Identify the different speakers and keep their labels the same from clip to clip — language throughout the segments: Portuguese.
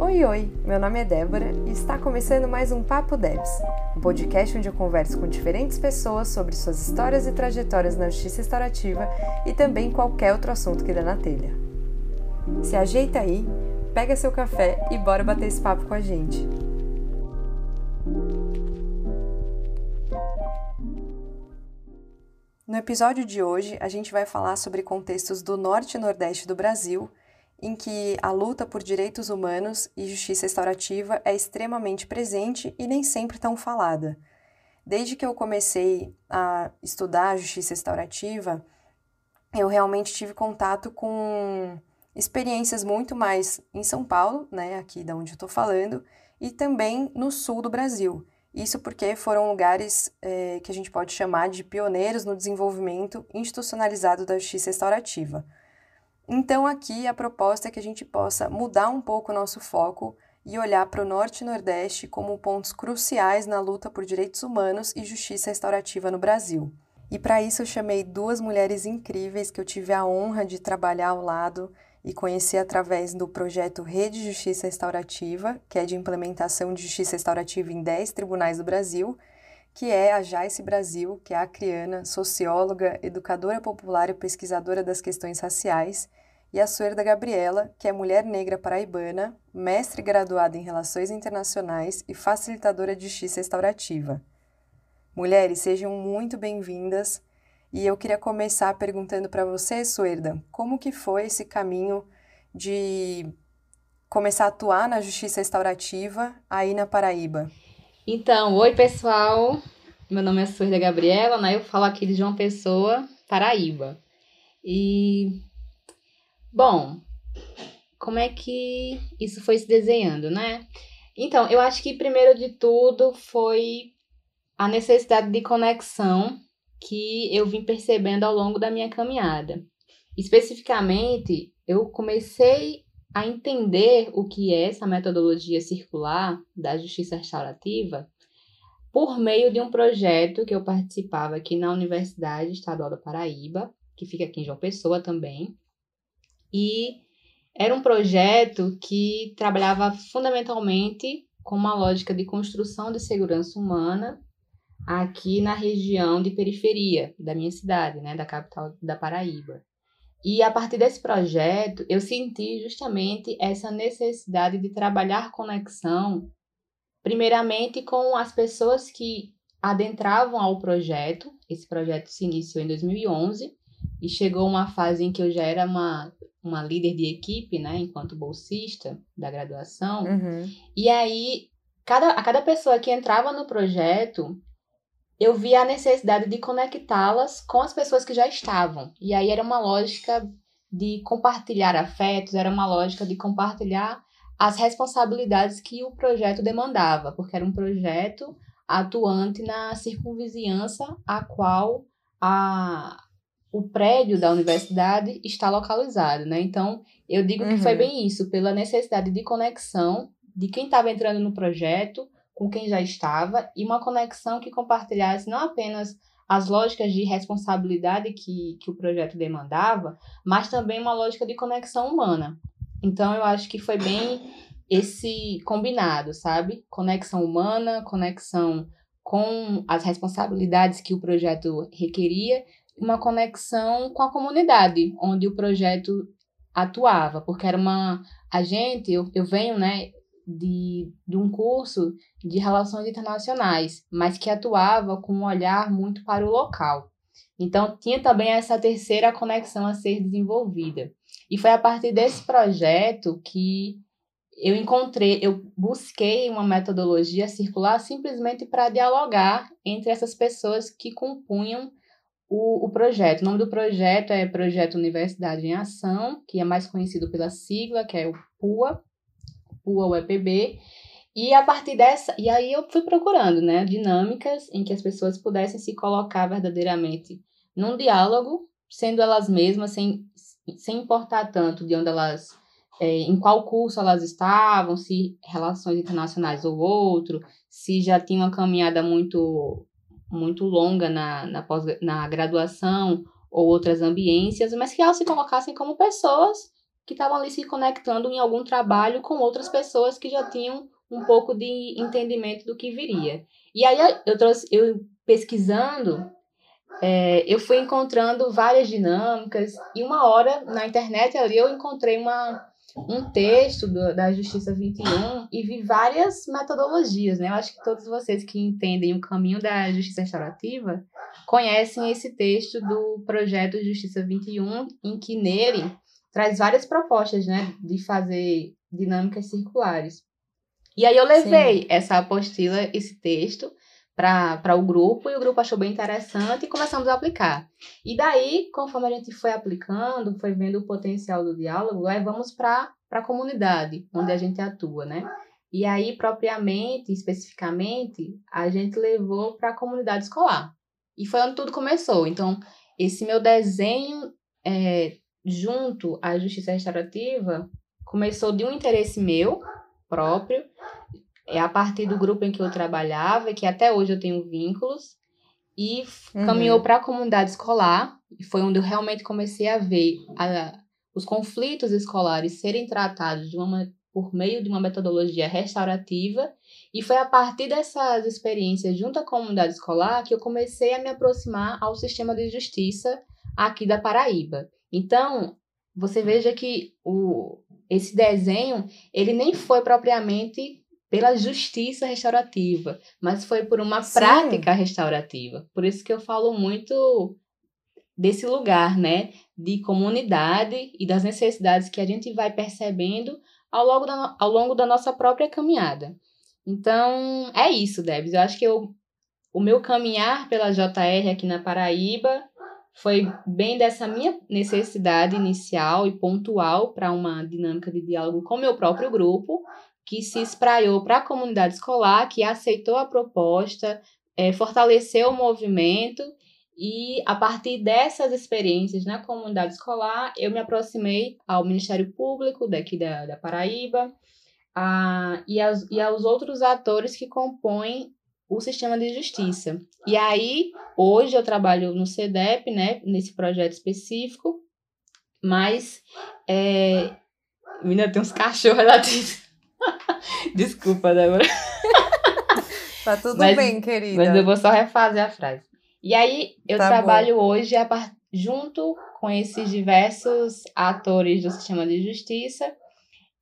Speaker 1: Oi, oi! Meu nome é Débora e está começando mais um Papo Debs, um podcast onde eu converso com diferentes pessoas sobre suas histórias e trajetórias na justiça restaurativa e também qualquer outro assunto que dê na telha. Se ajeita aí, pega seu café e bora bater esse papo com a gente. No episódio de hoje, a gente vai falar sobre contextos do norte e nordeste do Brasil em que a luta por direitos humanos e justiça restaurativa é extremamente presente e nem sempre tão falada. Desde que eu comecei a estudar a justiça restaurativa, eu realmente tive contato com experiências muito mais em São Paulo, né, aqui da onde eu estou falando, e também no sul do Brasil. Isso porque foram lugares é, que a gente pode chamar de pioneiros no desenvolvimento institucionalizado da justiça restaurativa. Então, aqui a proposta é que a gente possa mudar um pouco o nosso foco e olhar para o Norte e Nordeste como pontos cruciais na luta por direitos humanos e justiça restaurativa no Brasil. E para isso eu chamei duas mulheres incríveis que eu tive a honra de trabalhar ao lado e conhecer através do projeto Rede Justiça Restaurativa, que é de implementação de justiça restaurativa em 10 tribunais do Brasil, que é a Jaice Brasil, que é a acriana, socióloga, educadora popular e pesquisadora das questões raciais, e a Suerda Gabriela, que é mulher negra paraibana, mestre graduada em Relações Internacionais e facilitadora de justiça restaurativa. Mulheres, sejam muito bem-vindas. E eu queria começar perguntando para você, Suerda, como que foi esse caminho de começar a atuar na justiça restaurativa aí na Paraíba?
Speaker 2: Então, oi pessoal, meu nome é Suerda Gabriela, né? Eu falo aqui de João Pessoa, Paraíba. E Bom, como é que isso foi se desenhando, né? Então, eu acho que primeiro de tudo foi a necessidade de conexão que eu vim percebendo ao longo da minha caminhada. Especificamente, eu comecei a entender o que é essa metodologia circular da justiça restaurativa por meio de um projeto que eu participava aqui na Universidade Estadual da Paraíba, que fica aqui em João Pessoa também, e era um projeto que trabalhava fundamentalmente com uma lógica de construção de segurança humana aqui na região de periferia da minha cidade, né, da capital da Paraíba. E a partir desse projeto, eu senti justamente essa necessidade de trabalhar conexão, primeiramente com as pessoas que adentravam ao projeto. Esse projeto se iniciou em 2011 e chegou uma fase em que eu já era uma uma líder de equipe, né, enquanto bolsista da graduação. Uhum. E aí, cada, a cada pessoa que entrava no projeto, eu via a necessidade de conectá-las com as pessoas que já estavam. E aí era uma lógica de compartilhar afetos, era uma lógica de compartilhar as responsabilidades que o projeto demandava, porque era um projeto atuante na circunvizinhança a qual a, o prédio da universidade está localizado, né? Então, eu digo uhum. que foi uhum. bem isso, pela necessidade de conexão de quem estava entrando no projeto com quem já estava e uma conexão que compartilhasse não apenas as lógicas de responsabilidade que, que o projeto demandava, mas também uma lógica de conexão humana. Então, eu acho que foi bem esse combinado, sabe? Conexão humana, conexão com as responsabilidades que o projeto requeria uma conexão com a comunidade onde o projeto atuava, porque era uma a gente, eu, eu venho, né, de, de um curso de relações internacionais, mas que atuava com um olhar muito para o local. Então tinha também essa terceira conexão a ser desenvolvida. E foi a partir desse projeto que eu encontrei, eu busquei uma metodologia circular simplesmente para dialogar entre essas pessoas que compunham o, o projeto. O nome do projeto é Projeto Universidade em Ação, que é mais conhecido pela sigla, que é o PUA, PUA UEPB. E a partir dessa, e aí eu fui procurando, né, dinâmicas em que as pessoas pudessem se colocar verdadeiramente num diálogo, sendo elas mesmas, sem, sem importar tanto de onde elas, é, em qual curso elas estavam, se relações internacionais ou outro, se já tinham uma caminhada muito muito longa na, na, pós, na graduação ou outras ambiências, mas que elas se colocassem como pessoas que estavam ali se conectando em algum trabalho com outras pessoas que já tinham um pouco de entendimento do que viria. E aí eu trouxe, eu pesquisando, é, eu fui encontrando várias dinâmicas e uma hora na internet ali eu encontrei uma, um texto do, da Justiça 21 e vi várias metodologias, né? Eu acho que todos vocês que entendem o caminho da justiça restaurativa conhecem esse texto do projeto Justiça 21, em que nele traz várias propostas, né, de fazer dinâmicas circulares. E aí eu levei Sim. essa apostila, esse texto, para o grupo, e o grupo achou bem interessante e começamos a aplicar. E daí, conforme a gente foi aplicando, foi vendo o potencial do diálogo, levamos para a comunidade onde a gente atua, né? E aí, propriamente, especificamente, a gente levou para a comunidade escolar. E foi onde tudo começou. Então, esse meu desenho é, junto à justiça restaurativa começou de um interesse meu próprio, é a partir do grupo em que eu trabalhava, que até hoje eu tenho vínculos, e uhum. caminhou para a comunidade escolar, e foi onde eu realmente comecei a ver a, os conflitos escolares serem tratados de uma, por meio de uma metodologia restaurativa, e foi a partir dessas experiências junto à comunidade escolar que eu comecei a me aproximar ao sistema de justiça aqui da Paraíba. Então, você veja que o, esse desenho, ele nem foi propriamente pela justiça restaurativa, mas foi por uma Sim. prática restaurativa. Por isso que eu falo muito desse lugar, né, de comunidade e das necessidades que a gente vai percebendo ao longo da, ao longo da nossa própria caminhada. Então, é isso, Debs. Eu acho que eu, o meu caminhar pela JR aqui na Paraíba foi bem dessa minha necessidade inicial e pontual para uma dinâmica de diálogo com meu próprio grupo, que se espraiou para a comunidade escolar, que aceitou a proposta, é, fortaleceu o movimento e a partir dessas experiências na comunidade escolar, eu me aproximei ao Ministério Público daqui da, da Paraíba a, e, as, e aos outros atores que compõem o sistema de justiça. E aí, hoje eu trabalho no CEDEP, né, nesse projeto específico, mas é, menina, tem uns cachorros lá dentro. Desculpa, Débora.
Speaker 1: Tá tudo mas, bem, querida.
Speaker 2: Mas eu vou só refazer a frase. E aí, eu tá trabalho bom. hoje part... junto com esses diversos atores do sistema de justiça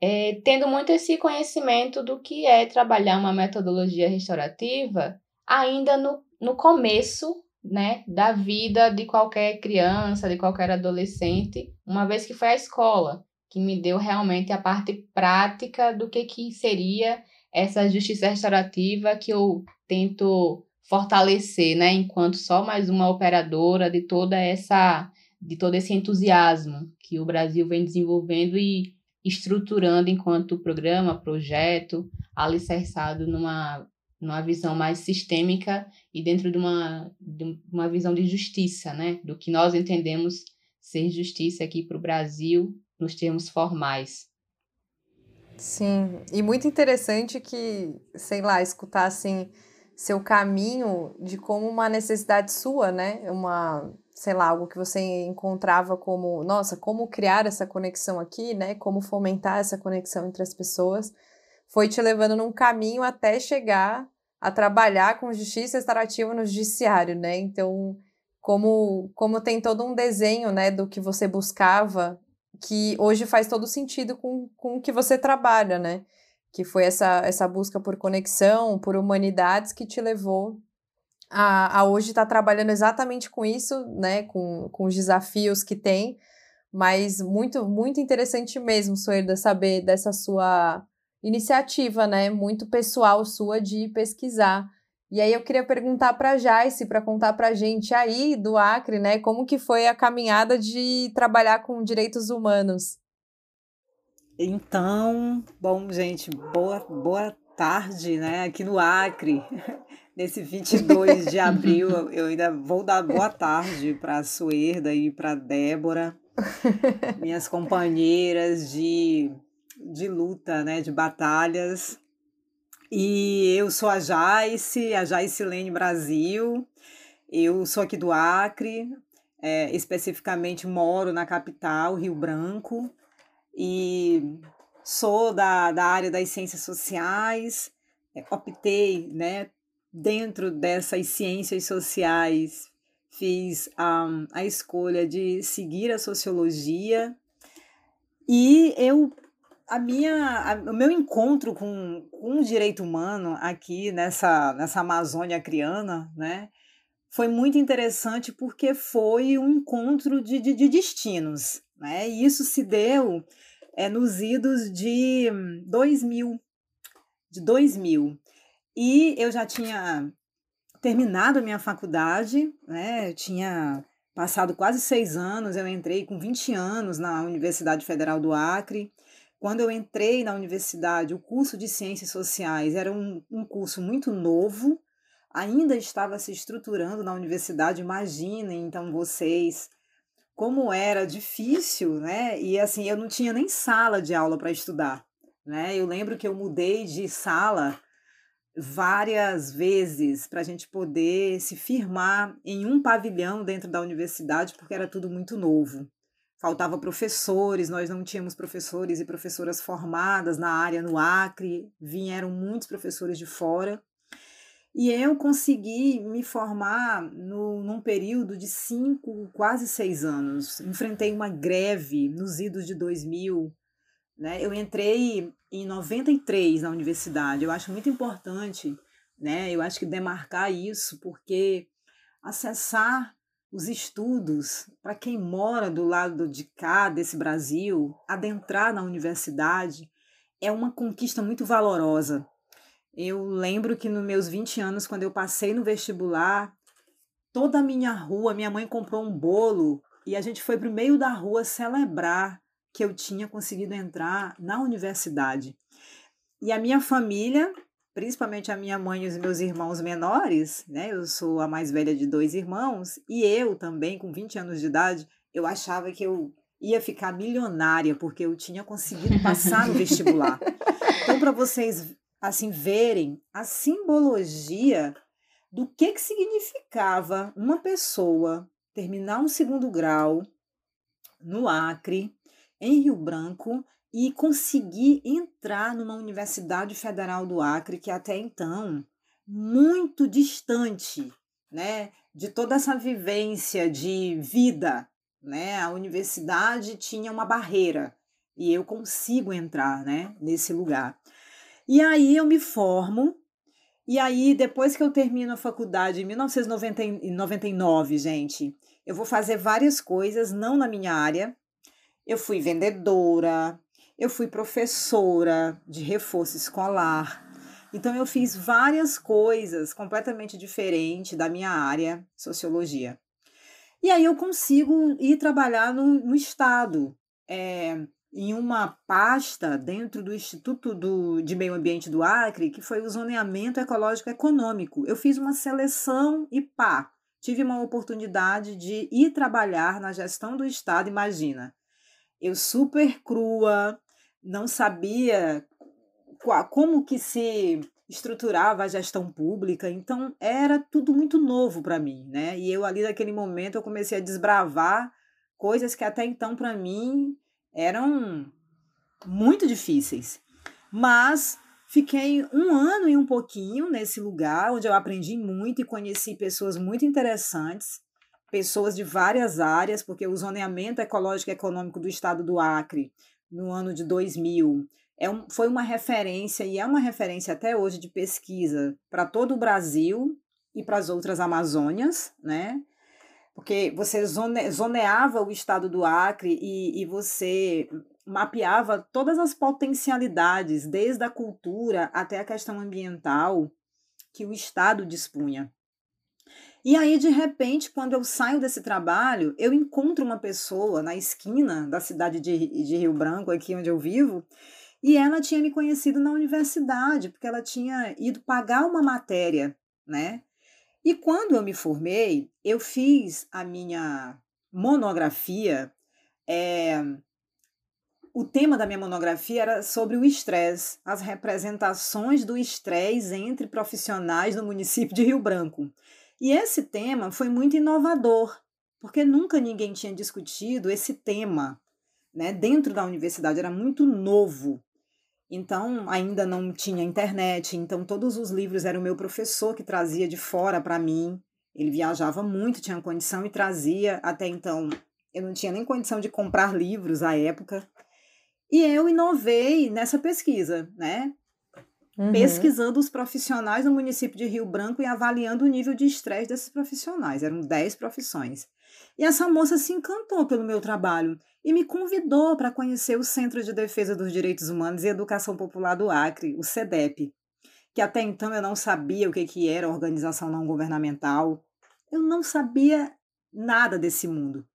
Speaker 2: é, tendo muito esse conhecimento do que é trabalhar uma metodologia restaurativa ainda no, no começo né, da vida de qualquer criança, de qualquer adolescente, uma vez que foi a escola que me deu realmente a parte prática do que, que seria essa justiça restaurativa que eu tento fortalecer, né, enquanto só mais uma operadora de toda essa de todo esse entusiasmo que o Brasil vem desenvolvendo e estruturando enquanto programa, projeto, alicerçado numa, numa visão mais sistêmica e dentro de uma, de uma visão de justiça, né? Do que nós entendemos ser justiça aqui para o Brasil nos termos formais.
Speaker 1: Sim, e muito interessante que, sei lá, escutar assim seu caminho de como uma necessidade sua, né? Uma sei lá, algo que você encontrava como, nossa, como criar essa conexão aqui, né? Como fomentar essa conexão entre as pessoas, foi te levando num caminho até chegar a trabalhar com justiça restaurativa no judiciário, né? Então, como, como tem todo um desenho, né, do que você buscava, que hoje faz todo sentido com, com o que você trabalha, né? Que foi essa, essa busca por conexão, por humanidades que te levou a, a hoje está trabalhando exatamente com isso, né? Com, com os desafios que tem. Mas muito, muito interessante mesmo, Soerda, saber dessa sua iniciativa, né? Muito pessoal sua de pesquisar. E aí eu queria perguntar para Jaice, para contar para a gente aí do Acre, né? Como que foi a caminhada de trabalhar com direitos humanos?
Speaker 3: Então, bom, gente, boa, boa tarde, né? Aqui no Acre. Nesse 22 de abril, eu ainda vou dar boa tarde para a Suerda e para Débora, minhas companheiras de, de luta, né, de batalhas. E eu sou a Jaice, a Jaice Lene Brasil. Eu sou aqui do Acre, é, especificamente moro na capital, Rio Branco. e sou da, da área das ciências sociais, é, optei, né, dentro dessas ciências sociais, fiz um, a escolha de seguir a sociologia e eu a minha, a, o meu encontro com, com o direito humano aqui nessa, nessa Amazônia criana, né, foi muito interessante porque foi um encontro de, de, de destinos, né, e isso se deu é, nos idos de 2000, de 2000. E eu já tinha terminado a minha faculdade, né, eu tinha passado quase seis anos, eu entrei com 20 anos na Universidade Federal do Acre, quando eu entrei na universidade, o curso de Ciências Sociais era um, um curso muito novo, ainda estava se estruturando na universidade. Imaginem, então, vocês, como era difícil, né? E assim, eu não tinha nem sala de aula para estudar, né? Eu lembro que eu mudei de sala várias vezes para a gente poder se firmar em um pavilhão dentro da universidade, porque era tudo muito novo faltava professores, nós não tínhamos professores e professoras formadas na área no Acre, vieram muitos professores de fora. E eu consegui me formar no, num período de cinco, quase seis anos. Enfrentei uma greve nos idos de 2000. Né? Eu entrei em 93 na universidade. Eu acho muito importante, né? eu acho que demarcar isso, porque acessar os estudos, para quem mora do lado de cá desse Brasil, adentrar na universidade é uma conquista muito valorosa. Eu lembro que nos meus 20 anos, quando eu passei no vestibular, toda a minha rua, minha mãe comprou um bolo e a gente foi para o meio da rua celebrar que eu tinha conseguido entrar na universidade. E a minha família principalmente a minha mãe e os meus irmãos menores, né? Eu sou a mais velha de dois irmãos, e eu também, com 20 anos de idade, eu achava que eu ia ficar milionária porque eu tinha conseguido passar no vestibular. Então, para vocês assim verem a simbologia do que que significava uma pessoa terminar um segundo grau no Acre, em Rio Branco, e conseguir entrar numa Universidade Federal do Acre, que até então muito distante, né, de toda essa vivência de vida, né? A universidade tinha uma barreira e eu consigo entrar, né, nesse lugar. E aí eu me formo e aí depois que eu termino a faculdade em 1999, gente, eu vou fazer várias coisas não na minha área. Eu fui vendedora, eu fui professora de reforço escolar. Então eu fiz várias coisas completamente diferentes da minha área, sociologia. E aí eu consigo ir trabalhar no, no Estado, é, em uma pasta dentro do Instituto do, de Meio Ambiente do Acre, que foi o zoneamento ecológico econômico. Eu fiz uma seleção e pá, tive uma oportunidade de ir trabalhar na gestão do Estado, imagina. Eu super crua, não sabia como que se estruturava a gestão pública, então era tudo muito novo para mim, né? E eu ali naquele momento eu comecei a desbravar coisas que até então para mim eram muito difíceis. Mas fiquei um ano e um pouquinho nesse lugar onde eu aprendi muito e conheci pessoas muito interessantes, pessoas de várias áreas, porque o zoneamento ecológico e econômico do estado do Acre no ano de 2000. É um, foi uma referência e é uma referência até hoje de pesquisa para todo o Brasil e para as outras Amazônias, né? Porque você zone, zoneava o estado do Acre e, e você mapeava todas as potencialidades, desde a cultura até a questão ambiental, que o Estado dispunha. E aí, de repente, quando eu saio desse trabalho, eu encontro uma pessoa na esquina da cidade de, de Rio Branco, aqui onde eu vivo, e ela tinha me conhecido na universidade, porque ela tinha ido pagar uma matéria, né? E quando eu me formei, eu fiz a minha monografia. É, o tema da minha monografia era sobre o estresse, as representações do estresse entre profissionais no município de Rio Branco. E esse tema foi muito inovador, porque nunca ninguém tinha discutido esse tema né, dentro da universidade, era muito novo. Então, ainda não tinha internet, então todos os livros era o meu professor que trazia de fora para mim. Ele viajava muito, tinha condição e trazia. Até então, eu não tinha nem condição de comprar livros à época. E eu inovei nessa pesquisa, né? Uhum. Pesquisando os profissionais no município de Rio Branco e avaliando o nível de estresse desses profissionais. Eram 10 profissões. E essa moça se encantou pelo meu trabalho e me convidou para conhecer o Centro de Defesa dos Direitos Humanos e Educação Popular do Acre, o CEDEP, que até então eu não sabia o que, que era organização não governamental. Eu não sabia nada desse mundo.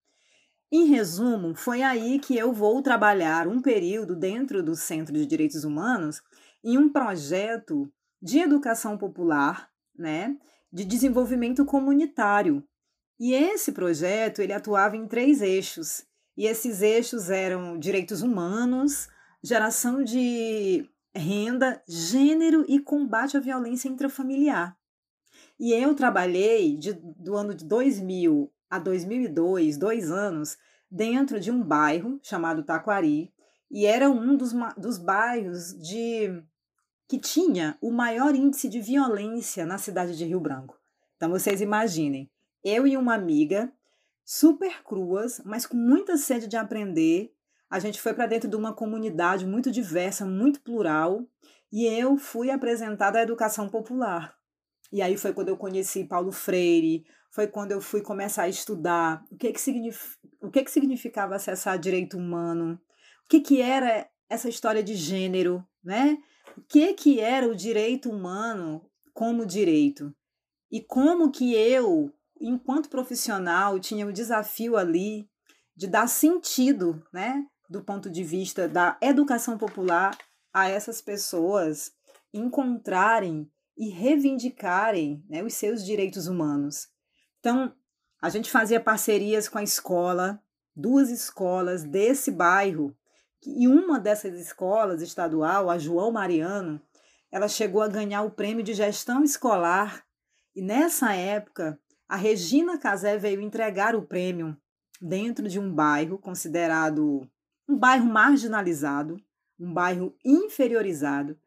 Speaker 3: Em resumo, foi aí que eu vou trabalhar um período dentro do Centro de Direitos Humanos em um projeto de educação popular, né, de desenvolvimento comunitário, e esse projeto ele atuava em três eixos. E esses eixos eram direitos humanos, geração de renda, gênero e combate à violência intrafamiliar. E eu trabalhei de, do ano de 2000 a 2002, dois anos, dentro de um bairro chamado Taquari, e era um dos, dos bairros de que tinha o maior índice de violência na cidade de Rio Branco. Então vocês imaginem, eu e uma amiga, super cruas, mas com muita sede de aprender. A gente foi para dentro de uma comunidade muito diversa, muito plural, e eu fui apresentada à educação popular. E aí foi quando eu conheci Paulo Freire, foi quando eu fui começar a estudar o que que, signif o que, que significava acessar direito humano, o que, que era essa história de gênero, né? O que, que era o direito humano como direito? E como que eu, enquanto profissional, tinha o desafio ali de dar sentido, né, do ponto de vista da educação popular a essas pessoas encontrarem e reivindicarem né, os seus direitos humanos. Então, a gente fazia parcerias com a escola, duas escolas desse bairro, e uma dessas escolas estadual, a João Mariano, ela chegou a ganhar o prêmio de gestão escolar, e nessa época a Regina Casé veio entregar o prêmio dentro de um bairro considerado um bairro marginalizado, um bairro inferiorizado,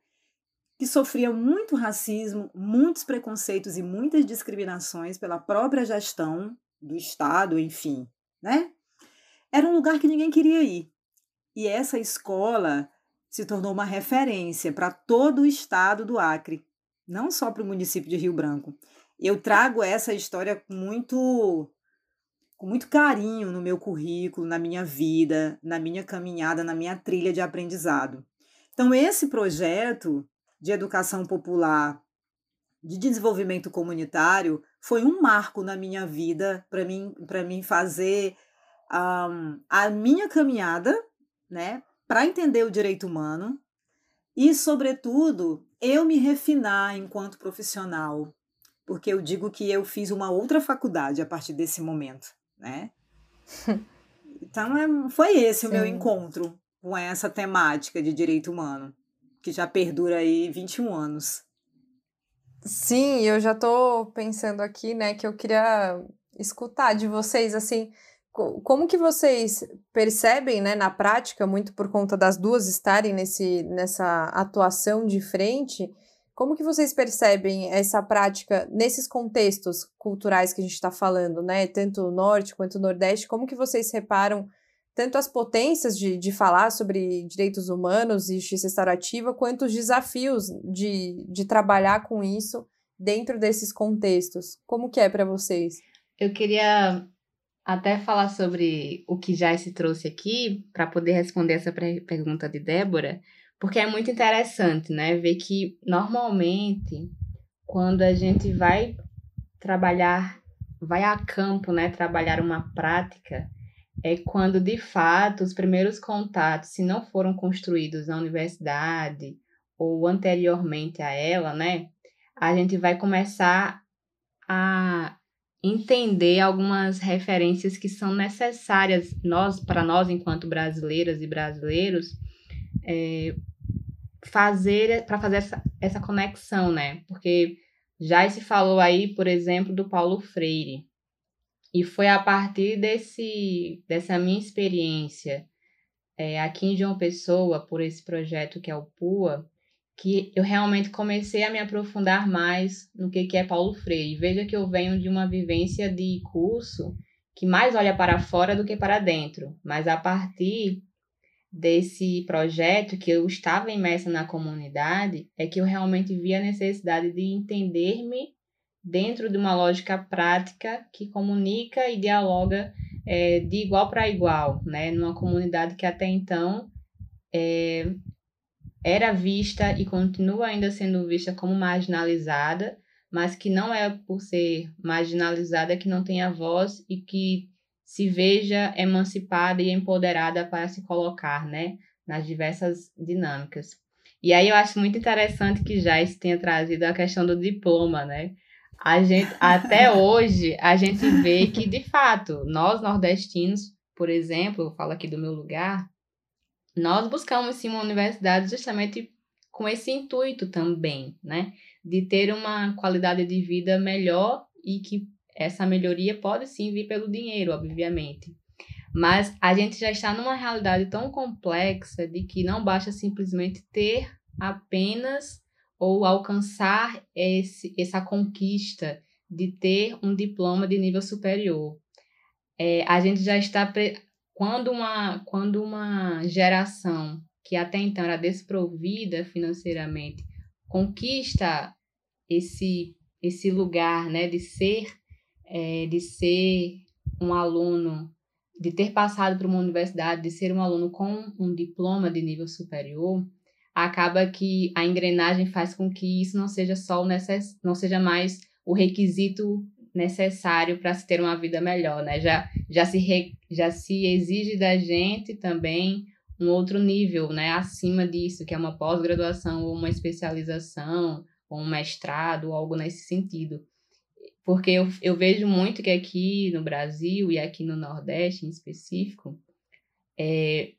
Speaker 3: que sofria muito racismo, muitos preconceitos e muitas discriminações pela própria gestão do Estado, enfim, né? Era um lugar que ninguém queria ir. E essa escola se tornou uma referência para todo o estado do Acre, não só para o município de Rio Branco eu trago essa história com muito com muito carinho no meu currículo, na minha vida, na minha caminhada, na minha trilha de aprendizado. Então esse projeto de educação popular, de desenvolvimento comunitário, foi um marco na minha vida para mim para mim fazer um, a minha caminhada, né, para entender o direito humano e, sobretudo, eu me refinar enquanto profissional, porque eu digo que eu fiz uma outra faculdade a partir desse momento, né? Então é, foi esse Sim. o meu encontro com essa temática de direito humano, que já perdura aí 21 anos.
Speaker 1: Sim, eu já estou pensando aqui, né, que eu queria escutar de vocês, assim, como que vocês percebem, né, na prática, muito por conta das duas estarem nesse, nessa atuação de frente, como que vocês percebem essa prática nesses contextos culturais que a gente está falando, né? Tanto o norte quanto o nordeste, como que vocês reparam tanto as potências de, de falar sobre direitos humanos e justiça restaurativa, quanto os desafios de, de trabalhar com isso dentro desses contextos? Como que é para vocês?
Speaker 2: Eu queria até falar sobre o que já se trouxe aqui, para poder responder essa pergunta de Débora, porque é muito interessante, né? Ver que normalmente quando a gente vai trabalhar, vai a campo, né? Trabalhar uma prática, é quando de fato os primeiros contatos, se não foram construídos na universidade ou anteriormente a ela, né? A gente vai começar a entender algumas referências que são necessárias nós para nós enquanto brasileiras e brasileiros é, fazer para fazer essa, essa conexão, né? Porque já se falou aí, por exemplo, do Paulo Freire. E foi a partir desse, dessa minha experiência é, aqui em João Pessoa, por esse projeto que é o PUA, que eu realmente comecei a me aprofundar mais no que, que é Paulo Freire. Veja que eu venho de uma vivência de curso que mais olha para fora do que para dentro, mas a partir desse projeto que eu estava imersa na comunidade é que eu realmente vi a necessidade de entender-me dentro de uma lógica prática que comunica e dialoga é, de igual para igual, né? Numa comunidade que até então é, era vista e continua ainda sendo vista como marginalizada, mas que não é por ser marginalizada que não tenha voz e que se veja emancipada e empoderada para se colocar, né, nas diversas dinâmicas. E aí eu acho muito interessante que Jais tenha trazido a questão do diploma, né? A gente, até hoje, a gente vê que, de fato, nós nordestinos, por exemplo, eu falo aqui do meu lugar, nós buscamos sim uma universidade justamente com esse intuito também, né? De ter uma qualidade de vida melhor e que essa melhoria pode sim vir pelo dinheiro, obviamente. Mas a gente já está numa realidade tão complexa de que não basta simplesmente ter apenas ou alcançar esse, essa conquista de ter um diploma de nível superior. É, a gente já está quando uma, quando uma geração que até então era desprovida financeiramente conquista esse, esse lugar né, de ser é, de ser um aluno, de ter passado por uma universidade, de ser um aluno com um diploma de nível superior, acaba que a engrenagem faz com que isso não seja só o necess... não seja mais o requisito necessário para se ter uma vida melhor, né? Já, já, se re, já se exige da gente também um outro nível, né? Acima disso, que é uma pós-graduação ou uma especialização ou um mestrado ou algo nesse sentido. Porque eu, eu vejo muito que aqui no Brasil e aqui no Nordeste em específico, é,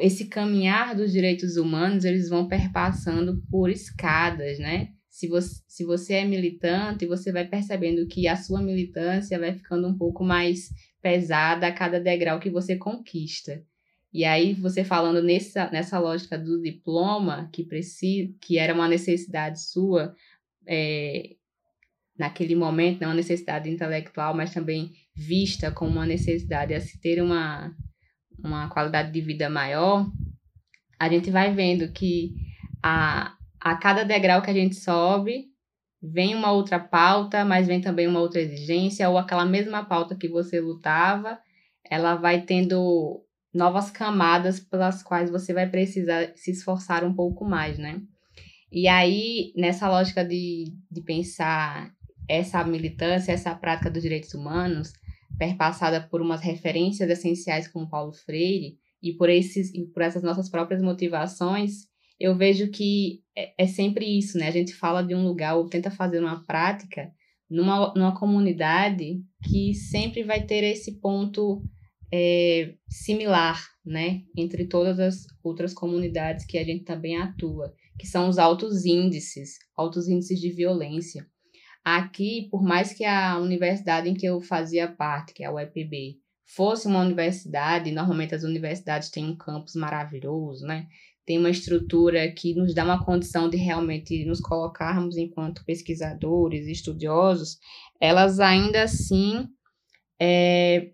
Speaker 2: esse caminhar dos direitos humanos, eles vão perpassando por escadas, né? Se você, se você é militante, você vai percebendo que a sua militância vai ficando um pouco mais pesada a cada degrau que você conquista. E aí, você falando nessa, nessa lógica do diploma, que, precisa, que era uma necessidade sua, é, naquele momento, não uma necessidade intelectual, mas também vista como uma necessidade a se ter uma, uma qualidade de vida maior, a gente vai vendo que a, a cada degrau que a gente sobe, vem uma outra pauta, mas vem também uma outra exigência, ou aquela mesma pauta que você lutava, ela vai tendo novas camadas pelas quais você vai precisar se esforçar um pouco mais, né? E aí, nessa lógica de, de pensar essa militância, essa prática dos direitos humanos, perpassada por umas referências essenciais como Paulo Freire, e por, esses, e por essas nossas próprias motivações, eu vejo que é, é, sempre isso, né? A gente fala de um lugar ou tenta fazer uma prática numa, numa comunidade que sempre vai ter esse ponto é, similar, né? Entre todas as outras comunidades que a gente também atua, que são os altos índices, altos índices de violência. Aqui, por mais que a universidade em que eu fazia parte, que é a UEPB, fosse uma universidade, normalmente as universidades têm um campus maravilhoso, né? Tem uma estrutura que nos dá uma condição de realmente nos colocarmos enquanto pesquisadores, estudiosos, elas ainda assim é,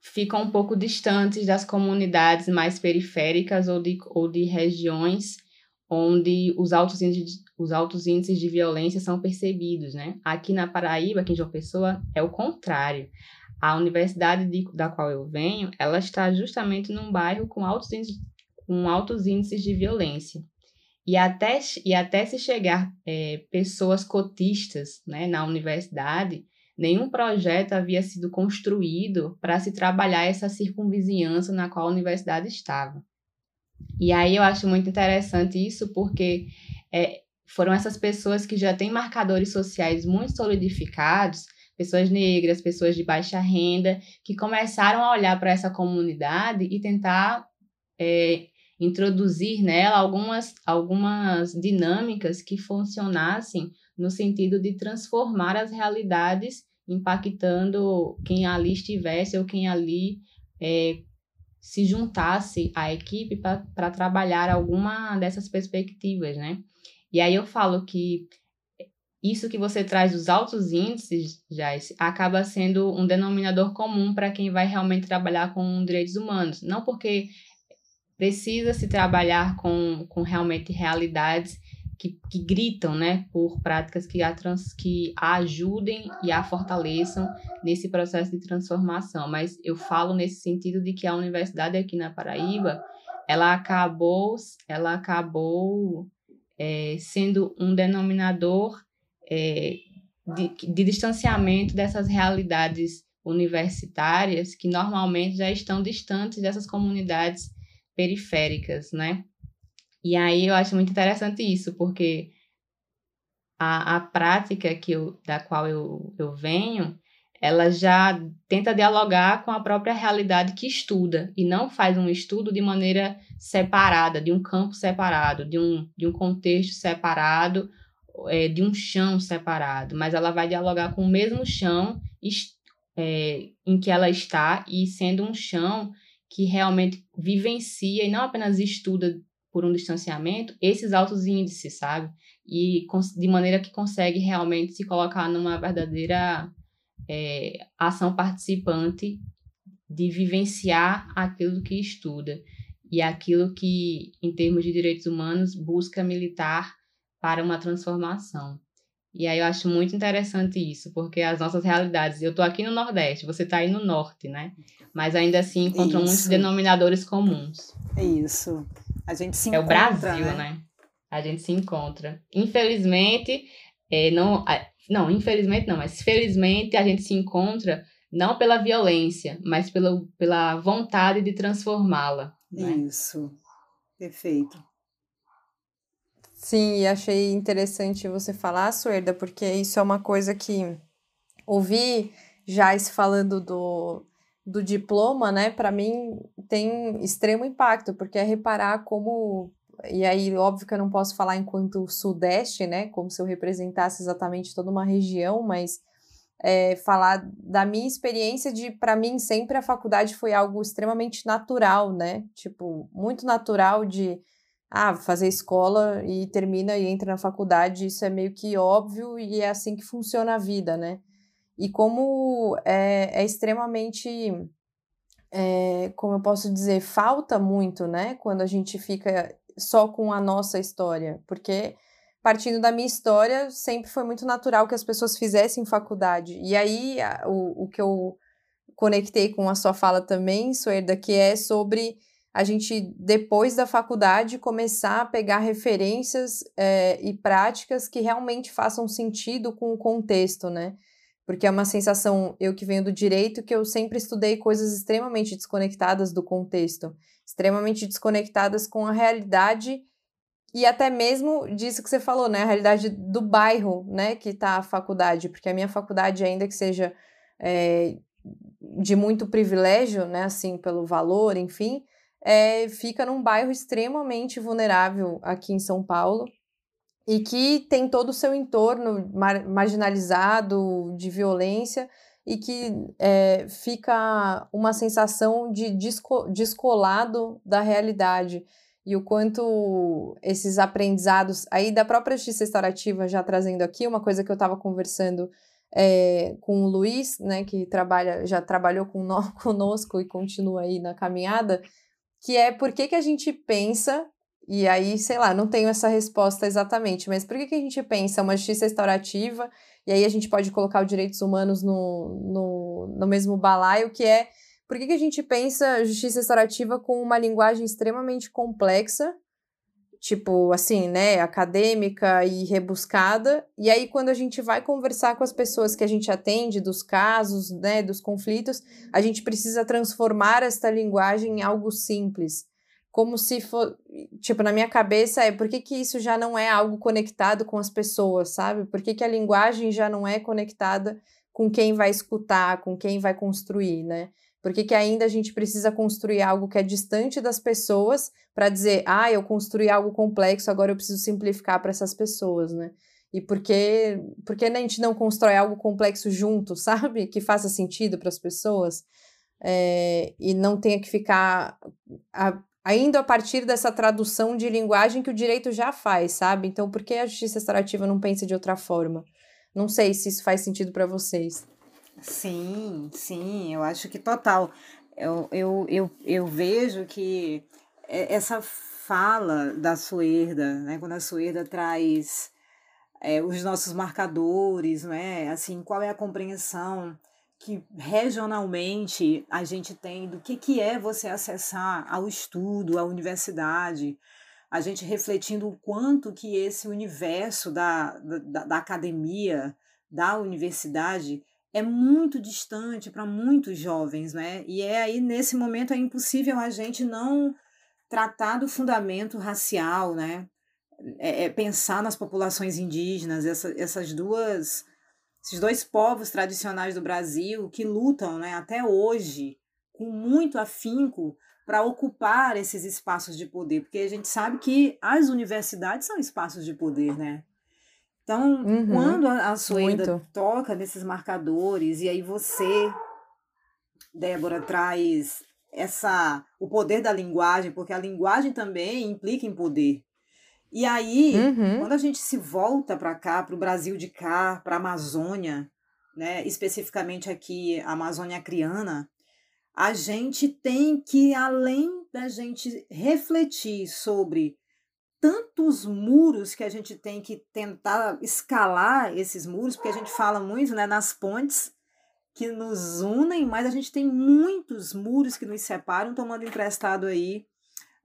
Speaker 2: ficam um pouco distantes das comunidades mais periféricas ou de, ou de regiões onde os altos, índices, os altos índices de violência são percebidos, né? Aqui na Paraíba, aqui em João Pessoa, é o contrário. A universidade de, da qual eu venho, ela está justamente num bairro com altos índices, com altos índices de violência. E até, e até se chegar é, pessoas cotistas né, na universidade, nenhum projeto havia sido construído para se trabalhar essa circunvizinhança na qual a universidade estava. E aí eu acho muito interessante isso, porque é, foram essas pessoas que já têm marcadores sociais muito solidificados, pessoas negras, pessoas de baixa renda, que começaram a olhar para essa comunidade e tentar é, introduzir nela algumas, algumas dinâmicas que funcionassem no sentido de transformar as realidades, impactando quem ali estivesse ou quem ali é, se juntasse à equipe para trabalhar alguma dessas perspectivas, né? E aí eu falo que isso que você traz dos altos índices, Jais, acaba sendo um denominador comum para quem vai realmente trabalhar com direitos humanos. Não porque precisa se trabalhar com, com realmente realidades que, que gritam né, por práticas que a, trans, que a ajudem e a fortaleçam nesse processo de transformação. Mas eu falo nesse sentido de que a universidade aqui na Paraíba, ela acabou, ela acabou é, sendo um denominador é, de, de distanciamento dessas realidades universitárias que normalmente já estão distantes dessas comunidades periféricas, né? E aí eu acho muito interessante isso, porque a, a prática que eu, da qual eu, eu venho, ela já tenta dialogar com a própria realidade que estuda e não faz um estudo de maneira separada, de um campo separado, de um, de um contexto separado, é, de um chão separado, mas ela vai dialogar com o mesmo chão é, em que ela está e sendo um chão que realmente vivencia e não apenas estuda por um distanciamento, esses altos índices, sabe? E de maneira que consegue realmente se colocar numa verdadeira é, ação participante de vivenciar aquilo que estuda e aquilo que, em termos de direitos humanos, busca militar para uma transformação. E aí eu acho muito interessante isso, porque as nossas realidades, eu estou aqui no Nordeste, você está aí no Norte, né? Mas ainda assim encontram isso. muitos denominadores comuns.
Speaker 3: É isso. A gente se
Speaker 2: encontra. É o Brasil, né? né? A gente se encontra. Infelizmente, é, não, não, infelizmente não, mas felizmente a gente se encontra não pela violência, mas pela, pela vontade de transformá-la. Né?
Speaker 3: Isso. Perfeito.
Speaker 1: Sim, e achei interessante você falar, Suerda, porque isso é uma coisa que ouvi Jais falando do, do diploma, né, para mim tem extremo impacto, porque é reparar como. E aí, óbvio que eu não posso falar enquanto Sudeste, né, como se eu representasse exatamente toda uma região, mas é, falar da minha experiência de, para mim, sempre a faculdade foi algo extremamente natural, né, tipo, muito natural de. Ah, fazer escola e termina e entra na faculdade, isso é meio que óbvio e é assim que funciona a vida, né? e como é, é extremamente, é, como eu posso dizer, falta muito, né, quando a gente fica só com a nossa história, porque partindo da minha história, sempre foi muito natural que as pessoas fizessem faculdade. E aí, o, o que eu conectei com a sua fala também, Suerda, que é sobre a gente, depois da faculdade, começar a pegar referências é, e práticas que realmente façam sentido com o contexto, né? porque é uma sensação, eu que venho do direito, que eu sempre estudei coisas extremamente desconectadas do contexto, extremamente desconectadas com a realidade e até mesmo disso que você falou, né, a realidade do bairro, né, que está a faculdade, porque a minha faculdade, ainda que seja é, de muito privilégio, né, assim, pelo valor, enfim, é, fica num bairro extremamente vulnerável aqui em São Paulo, e que tem todo o seu entorno mar marginalizado de violência e que é, fica uma sensação de desco descolado da realidade. E o quanto esses aprendizados aí da própria justiça restaurativa já trazendo aqui uma coisa que eu estava conversando é, com o Luiz, né, que trabalha já trabalhou com conosco e continua aí na caminhada, que é por que, que a gente pensa e aí, sei lá, não tenho essa resposta exatamente, mas por que, que a gente pensa uma justiça restaurativa e aí a gente pode colocar os direitos humanos no, no, no mesmo balaio, que é por que, que a gente pensa justiça restaurativa com uma linguagem extremamente complexa, tipo assim, né, acadêmica e rebuscada, e aí quando a gente vai conversar com as pessoas que a gente atende, dos casos, né, dos conflitos, a gente precisa transformar esta linguagem em algo simples como se for, tipo, na minha cabeça é por que, que isso já não é algo conectado com as pessoas, sabe? Por que, que a linguagem já não é conectada com quem vai escutar, com quem vai construir, né? Por que, que ainda a gente precisa construir algo que é distante das pessoas para dizer, ah, eu construí algo complexo, agora eu preciso simplificar para essas pessoas, né? E por que, por que a gente não constrói algo complexo junto, sabe? Que faça sentido para as pessoas? é, e não tenha que ficar ainda a partir dessa tradução de linguagem que o direito já faz, sabe? Então, por que a justiça restaurativa não pensa de outra forma? Não sei se isso faz sentido para vocês.
Speaker 3: Sim, sim, eu acho que total. Eu, eu, eu, eu vejo que essa fala da Suerda, né, quando a Suerda traz é, os nossos marcadores, né, assim, qual é a compreensão que regionalmente a gente tem do que, que é você acessar ao estudo, à universidade, a gente refletindo o quanto que esse universo da, da, da academia, da universidade, é muito distante para muitos jovens, né? E é aí, nesse momento, é impossível a gente não tratar do fundamento racial, né? É, é pensar nas populações indígenas, essa, essas duas esses dois povos tradicionais do Brasil que lutam né, até hoje com muito afinco para ocupar esses espaços de poder, porque a gente sabe que as universidades são espaços de poder, né? Então, uhum, quando a, a Sueda toca nesses marcadores, e aí você, Débora, traz essa o poder da linguagem, porque a linguagem também implica em poder. E aí, uhum. quando a gente se volta para cá, para o Brasil de cá, para a Amazônia, né, especificamente aqui a Amazônia Acriana, a gente tem que, além da gente refletir sobre tantos muros que a gente tem que tentar escalar esses muros, porque a gente fala muito né, nas pontes que nos unem, mas a gente tem muitos muros que nos separam, tomando emprestado aí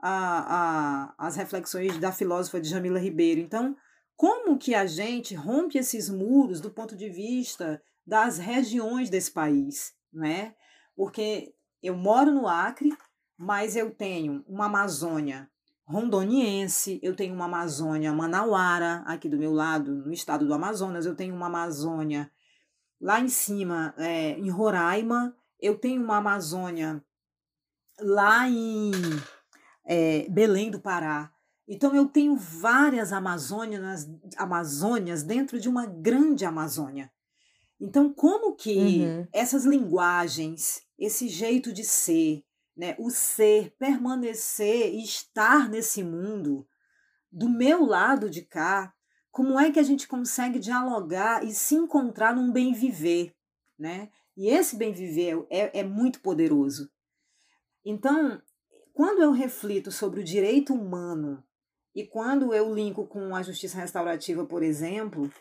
Speaker 3: a, a, as reflexões da filósofa Jamila Ribeiro. Então, como que a gente rompe esses muros do ponto de vista das regiões desse país, né? Porque eu moro no Acre, mas eu tenho uma Amazônia rondoniense, eu tenho uma Amazônia manauara aqui do meu lado, no estado do Amazonas, eu tenho uma Amazônia lá em cima, é, em Roraima, eu tenho uma Amazônia lá em é, Belém do Pará. Então eu tenho várias Amazônias, Amazônias dentro de uma grande Amazônia. Então como que uhum. essas linguagens, esse jeito de ser, né, o ser, permanecer e estar nesse mundo, do meu lado de cá, como é que a gente consegue dialogar e se encontrar num bem viver, né? E esse bem viver é, é muito poderoso. Então, quando eu reflito sobre o direito humano e quando eu linko com a justiça restaurativa, por exemplo,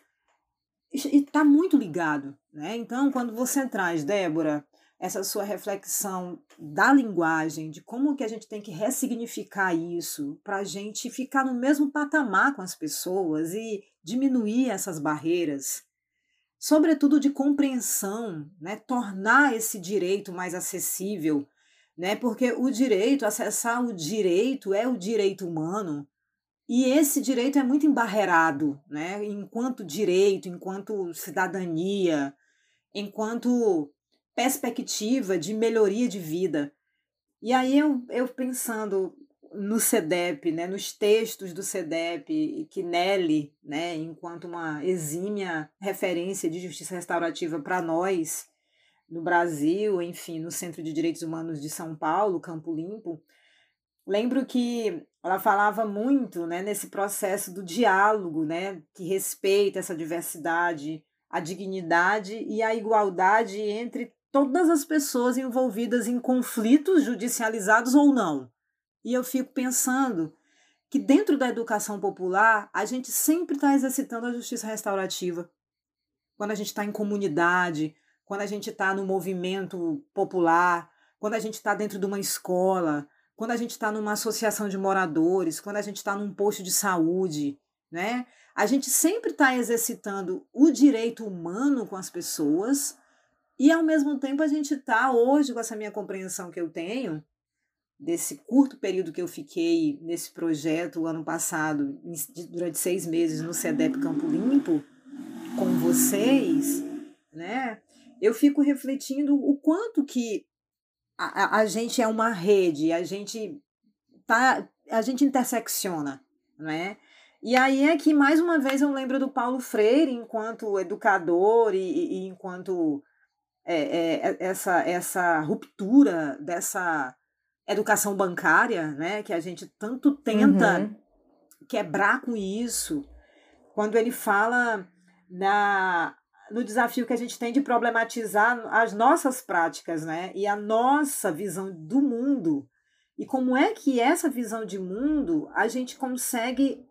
Speaker 3: está muito ligado. Né? Então, quando você traz, Débora, essa sua reflexão da linguagem, de como que a gente tem que ressignificar isso para a gente ficar no mesmo patamar com as pessoas e diminuir essas barreiras, sobretudo de compreensão, né? tornar esse direito mais acessível né? Porque o direito, acessar o direito é o direito humano. E esse direito é muito embarreado, né? Enquanto direito, enquanto cidadania, enquanto perspectiva de melhoria de vida. E aí eu, eu pensando no CEDEP, né, nos textos do CEDEP, que Nelly, né, enquanto uma exímia referência de justiça restaurativa para nós, no Brasil, enfim, no Centro de Direitos Humanos de São Paulo, Campo Limpo, lembro que ela falava muito né, nesse processo do diálogo, né, que respeita essa diversidade, a dignidade e a igualdade entre todas as pessoas envolvidas em conflitos judicializados ou não. E eu fico pensando que dentro da educação popular a gente sempre está exercitando a justiça restaurativa. Quando a gente está em comunidade, quando a gente está no movimento popular, quando a gente está dentro de uma escola, quando a gente está numa associação de moradores, quando a gente está num posto de saúde, né? A gente sempre está exercitando o direito humano com as pessoas e, ao mesmo tempo, a gente está hoje, com essa minha compreensão que eu tenho, desse curto período que eu fiquei nesse projeto o ano passado, durante seis meses no CEDEP Campo Limpo, com vocês, né? eu fico refletindo o quanto que a, a gente é uma rede, a gente tá, a gente intersecciona, né? E aí é que mais uma vez eu lembro do Paulo Freire enquanto educador e, e enquanto é, é, é, essa, essa ruptura dessa educação bancária, né, que a gente tanto tenta uhum. quebrar com isso, quando ele fala na, no desafio que a gente tem de problematizar as nossas práticas, né, e a nossa visão do mundo, e como é que essa visão de mundo a gente consegue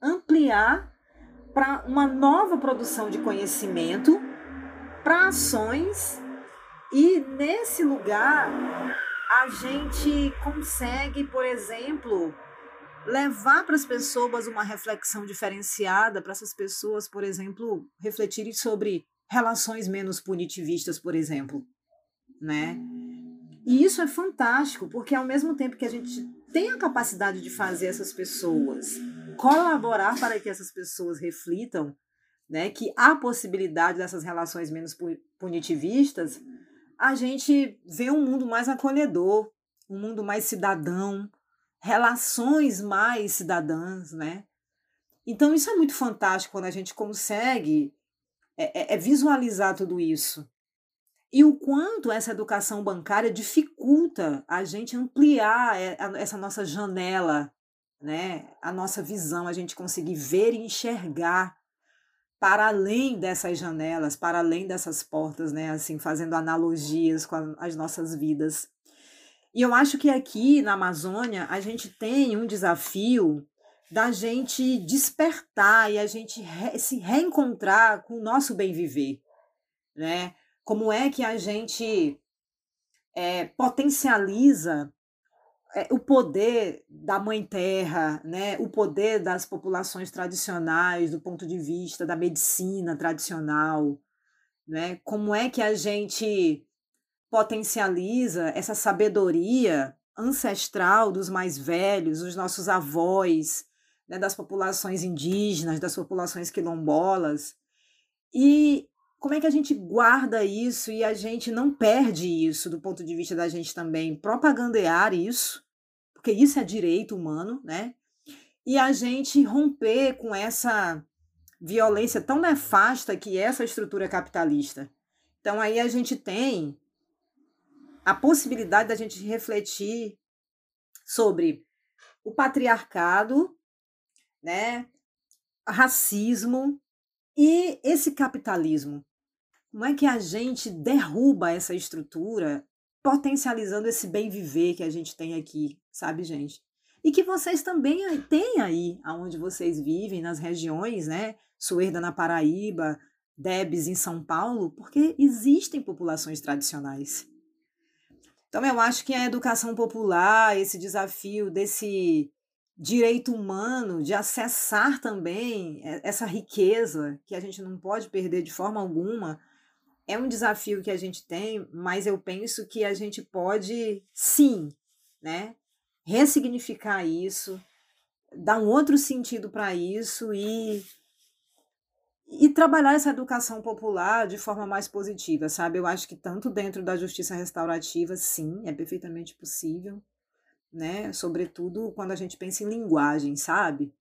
Speaker 3: ampliar para uma nova produção de conhecimento, para ações, e nesse lugar a gente consegue, por exemplo, levar para as pessoas uma reflexão diferenciada, para essas pessoas, por exemplo, refletirem sobre relações menos punitivistas, por exemplo, né? E isso é fantástico, porque ao mesmo tempo que a gente tem a capacidade de fazer essas pessoas colaborar para que essas pessoas reflitam, né, que há possibilidade dessas relações menos punitivistas, a gente vê um mundo mais acolhedor, um mundo mais cidadão, relações mais cidadãs, né? Então isso é muito fantástico quando a gente consegue é, é, é visualizar tudo isso. E o quanto essa educação bancária dificulta a gente ampliar é, essa nossa janela, né? a nossa visão, a gente conseguir ver e enxergar para além dessas janelas, para além dessas portas, né? Assim, fazendo analogias com as nossas vidas. E eu acho que aqui na Amazônia a gente tem um desafio da gente despertar e a gente re se reencontrar com o nosso bem viver, né? Como é que a gente é, potencializa é, o poder da mãe terra, né, o poder das populações tradicionais do ponto de vista da medicina tradicional, né, como é que a gente potencializa essa sabedoria ancestral dos mais velhos, dos nossos avós, né, das populações indígenas, das populações quilombolas, e como é que a gente guarda isso e a gente não perde isso do ponto de vista da gente também propagandear isso, porque isso é direito humano, né? E a gente romper com essa violência tão nefasta que é essa estrutura capitalista. Então aí a gente tem a possibilidade da gente refletir sobre o patriarcado, né, racismo e esse capitalismo. Como é que a gente derruba essa estrutura potencializando esse bem viver que a gente tem aqui, sabe, gente? E que vocês também têm aí, aonde vocês vivem, nas regiões, né? Suerda na Paraíba, Debs em São Paulo, porque existem populações tradicionais. Então, eu acho que a educação popular, esse desafio desse direito humano de acessar também essa riqueza que a gente não pode perder de forma alguma, é um desafio que a gente tem, mas eu penso que a gente pode, sim, né, ressignificar isso, dar um outro sentido para isso e e trabalhar essa educação popular de forma mais positiva, sabe? Eu acho que tanto dentro da justiça restaurativa, sim, é perfeitamente possível, né? Sobretudo quando a gente pensa em linguagem, sabe?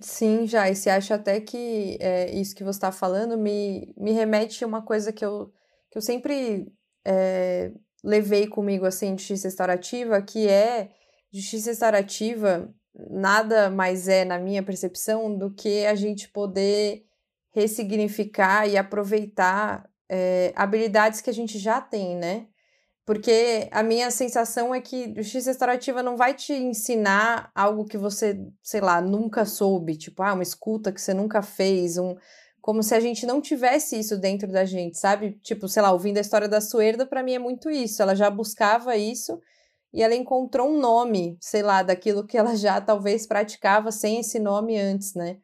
Speaker 1: Sim, já. E você acha até que é, isso que você está falando me, me remete a uma coisa que eu, que eu sempre é, levei comigo, assim, de justiça restaurativa, que é justiça restaurativa nada mais é, na minha percepção, do que a gente poder ressignificar e aproveitar é, habilidades que a gente já tem, né? Porque a minha sensação é que justiça restaurativa não vai te ensinar algo que você, sei lá, nunca soube, tipo, ah, uma escuta que você nunca fez, um como se a gente não tivesse isso dentro da gente, sabe? Tipo, sei lá, ouvindo a história da Suerda, para mim é muito isso. Ela já buscava isso e ela encontrou um nome, sei lá, daquilo que ela já talvez praticava sem esse nome antes, né?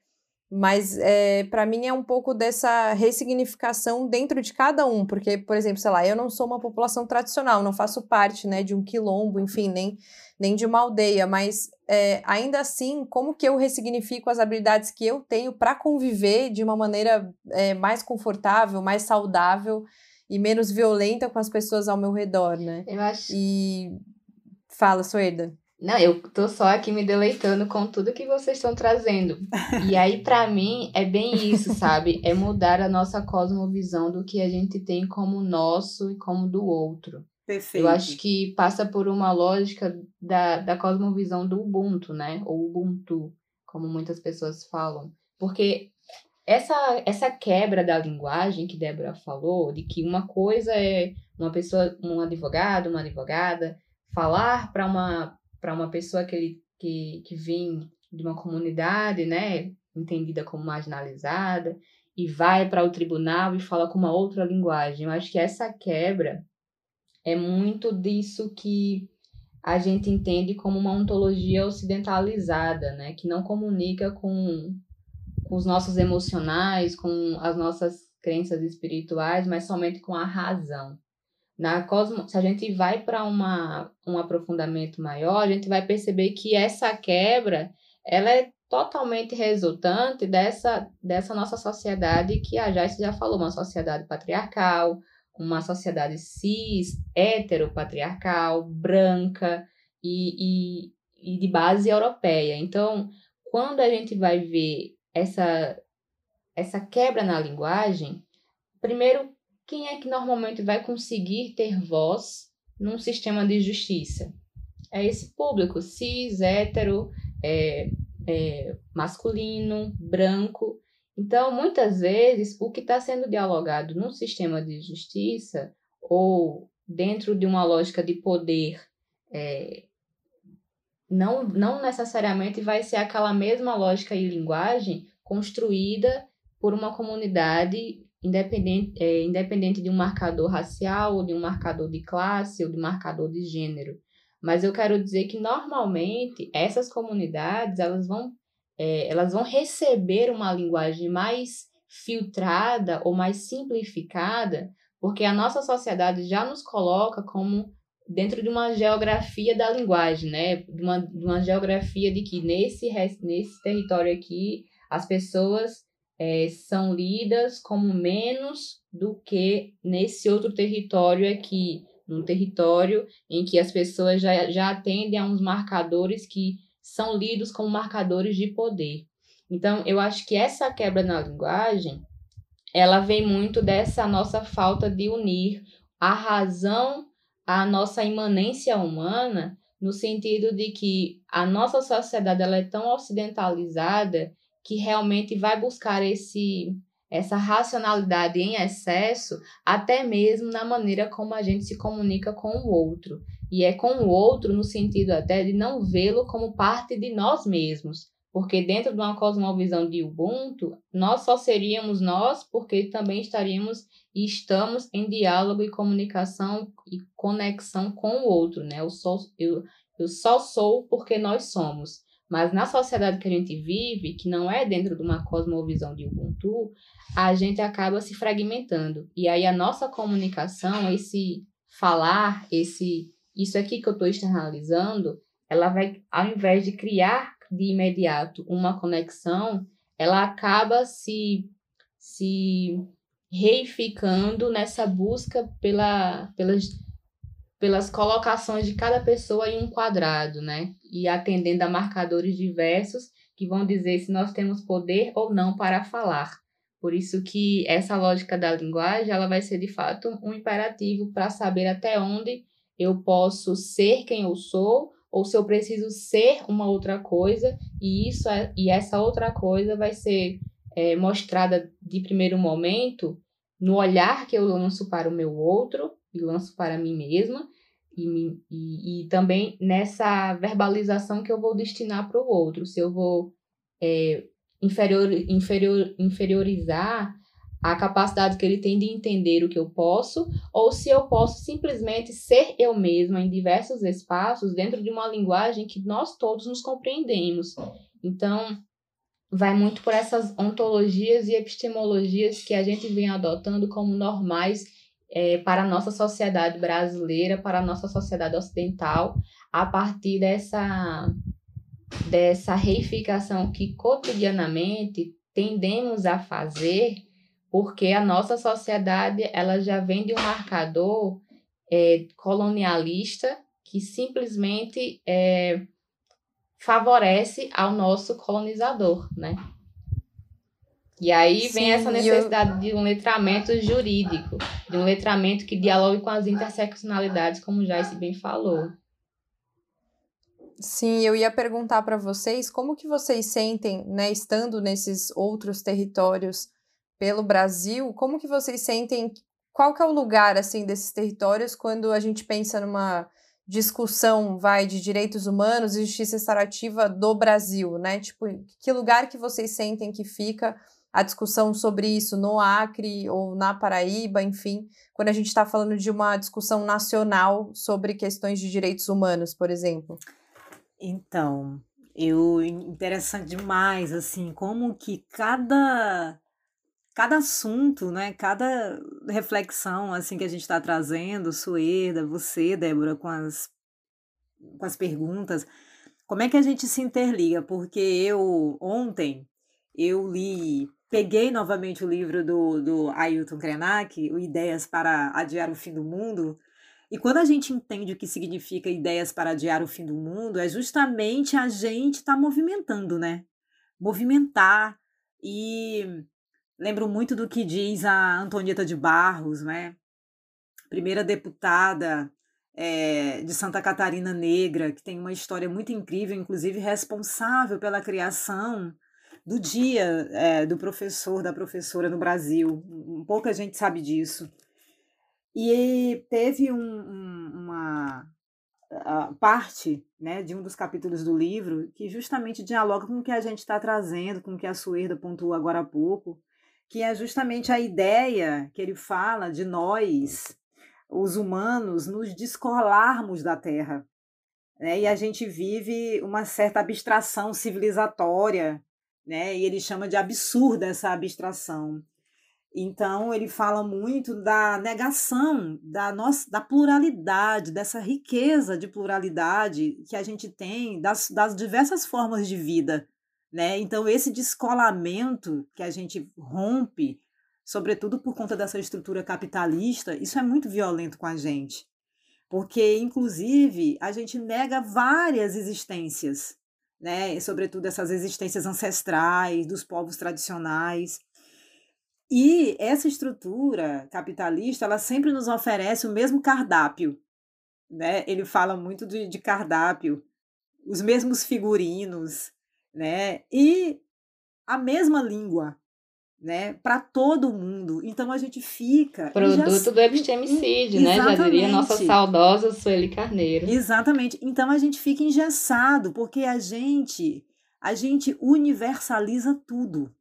Speaker 1: Mas é, eh, para mim é um pouco dessa ressignificação dentro de cada um, porque, por exemplo, sei lá, eu não sou uma população tradicional, não faço parte né, de um quilombo, enfim, nem, nem de uma aldeia, mas é, ainda assim, como que eu ressignifico as habilidades que eu tenho para conviver de uma maneira é, mais confortável, mais saudável e menos violenta com as pessoas ao meu redor, né?
Speaker 2: Eu acho.
Speaker 1: E fala, Suerda.
Speaker 2: Não, eu tô só aqui me deleitando com tudo que vocês estão trazendo. E aí, para mim, é bem isso, sabe? É mudar a nossa cosmovisão do que a gente tem como nosso e como do outro.
Speaker 3: Perfeito.
Speaker 2: Eu acho que passa por uma lógica da, da cosmovisão do Ubuntu, né? Ou Ubuntu, como muitas pessoas falam. Porque essa, essa quebra da linguagem que Débora falou, de que uma coisa é uma pessoa, um advogado, uma advogada, falar para uma para uma pessoa que, ele, que, que vem de uma comunidade, né, entendida como marginalizada, e vai para o tribunal e fala com uma outra linguagem. Eu acho que essa quebra é muito disso que a gente entende como uma ontologia ocidentalizada, né, que não comunica com, com os nossos emocionais, com as nossas crenças espirituais, mas somente com a razão. Na cosmo, se a gente vai para um aprofundamento maior, a gente vai perceber que essa quebra ela é totalmente resultante dessa, dessa nossa sociedade que a Jace já falou, uma sociedade patriarcal, uma sociedade cis, heteropatriarcal, branca e, e, e de base europeia. Então, quando a gente vai ver essa, essa quebra na linguagem, primeiro quem é que normalmente vai conseguir ter voz num sistema de justiça? É esse público cis, hétero, é, é, masculino, branco. Então, muitas vezes, o que está sendo dialogado num sistema de justiça ou dentro de uma lógica de poder é, não, não necessariamente vai ser aquela mesma lógica e linguagem construída por uma comunidade independente, é, independente de um marcador racial, ou de um marcador de classe, ou de um marcador de gênero. Mas eu quero dizer que normalmente essas comunidades elas vão, é, elas vão receber uma linguagem mais filtrada ou mais simplificada, porque a nossa sociedade já nos coloca como dentro de uma geografia da linguagem, né? De uma, de uma geografia de que nesse, nesse território aqui as pessoas é, são lidas como menos do que nesse outro território aqui, num território em que as pessoas já, já atendem a uns marcadores que são lidos como marcadores de poder. Então, eu acho que essa quebra na linguagem, ela vem muito dessa nossa falta de unir a razão à nossa imanência humana, no sentido de que a nossa sociedade ela é tão ocidentalizada que realmente vai buscar esse essa racionalidade em excesso, até mesmo na maneira como a gente se comunica com o outro. E é com o outro no sentido até de não vê-lo como parte de nós mesmos, porque dentro de uma cosmovisão de Ubuntu, nós só seríamos nós porque também estaríamos e estamos em diálogo e comunicação e conexão com o outro, né? Eu só, eu, eu só sou porque nós somos. Mas na sociedade que a gente vive, que não é dentro de uma cosmovisão de Ubuntu, a gente acaba se fragmentando. E aí a nossa comunicação, esse falar, esse isso aqui que eu estou externalizando, ela vai, ao invés de criar de imediato uma conexão, ela acaba se, se reificando nessa busca pela, pelas pelas colocações de cada pessoa em um quadrado, né? E atendendo a marcadores diversos que vão dizer se nós temos poder ou não para falar. Por isso que essa lógica da linguagem, ela vai ser de fato um imperativo para saber até onde eu posso ser quem eu sou ou se eu preciso ser uma outra coisa e isso é, e essa outra coisa vai ser é, mostrada de primeiro momento no olhar que eu lanço para o meu outro e lanço para mim mesma, e, e, e também nessa verbalização que eu vou destinar para o outro. Se eu vou é, inferior, inferior, inferiorizar a capacidade que ele tem de entender o que eu posso, ou se eu posso simplesmente ser eu mesma em diversos espaços dentro de uma linguagem que nós todos nos compreendemos. Então, vai muito por essas ontologias e epistemologias que a gente vem adotando como normais é, para a nossa sociedade brasileira, para a nossa sociedade ocidental, a partir dessa, dessa reificação que cotidianamente tendemos a fazer, porque a nossa sociedade ela já vem de um marcador é, colonialista que simplesmente é, favorece ao nosso colonizador, né? E aí vem Sim, essa necessidade eu... de um letramento jurídico, de um letramento que dialogue com as interseccionalidades, como já se bem falou.
Speaker 1: Sim, eu ia perguntar para vocês como que vocês sentem, né, estando nesses outros territórios pelo Brasil, como que vocês sentem, qual que é o lugar assim desses territórios quando a gente pensa numa discussão, vai, de direitos humanos e justiça restaurativa do Brasil, né? Tipo, que lugar que vocês sentem que fica a discussão sobre isso no Acre ou na Paraíba, enfim, quando a gente está falando de uma discussão nacional sobre questões de direitos humanos, por exemplo?
Speaker 3: Então, eu interessante demais assim, como que cada cada assunto, né, cada reflexão assim que a gente está trazendo, Sueda, você, Débora, com as com as perguntas, como é que a gente se interliga? Porque eu ontem eu li peguei novamente o livro do, do Ailton Krenak, o Ideias para Adiar o Fim do Mundo, e quando a gente entende o que significa ideias para adiar o fim do mundo, é justamente a gente estar tá movimentando, né? Movimentar. E lembro muito do que diz a Antonieta de Barros, né? Primeira deputada é, de Santa Catarina Negra, que tem uma história muito incrível, inclusive responsável pela criação do dia é, do professor, da professora no Brasil. Pouca gente sabe disso. E teve um, um, uma parte né, de um dos capítulos do livro que justamente dialoga com o que a gente está trazendo, com o que a Suerda pontuou agora há pouco, que é justamente a ideia que ele fala de nós, os humanos, nos descolarmos da Terra. Né? E a gente vive uma certa abstração civilizatória né? E ele chama de absurda essa abstração. Então ele fala muito da negação da nossa da pluralidade, dessa riqueza de pluralidade que a gente tem das, das diversas formas de vida, né? Então esse descolamento que a gente rompe, sobretudo por conta dessa estrutura capitalista, isso é muito violento com a gente. Porque inclusive a gente nega várias existências, né? E, sobretudo essas existências ancestrais dos povos tradicionais. E essa estrutura capitalista, ela sempre nos oferece o mesmo cardápio, né? Ele fala muito de, de cardápio, os mesmos figurinos, né? E a mesma língua, né, para todo mundo. Então a gente fica.
Speaker 2: Produto já... do epistemicídio, né? Já diria nossa saudosa Sueli Carneiro.
Speaker 3: Exatamente. Então a gente fica engessado, porque a gente a gente universaliza tudo,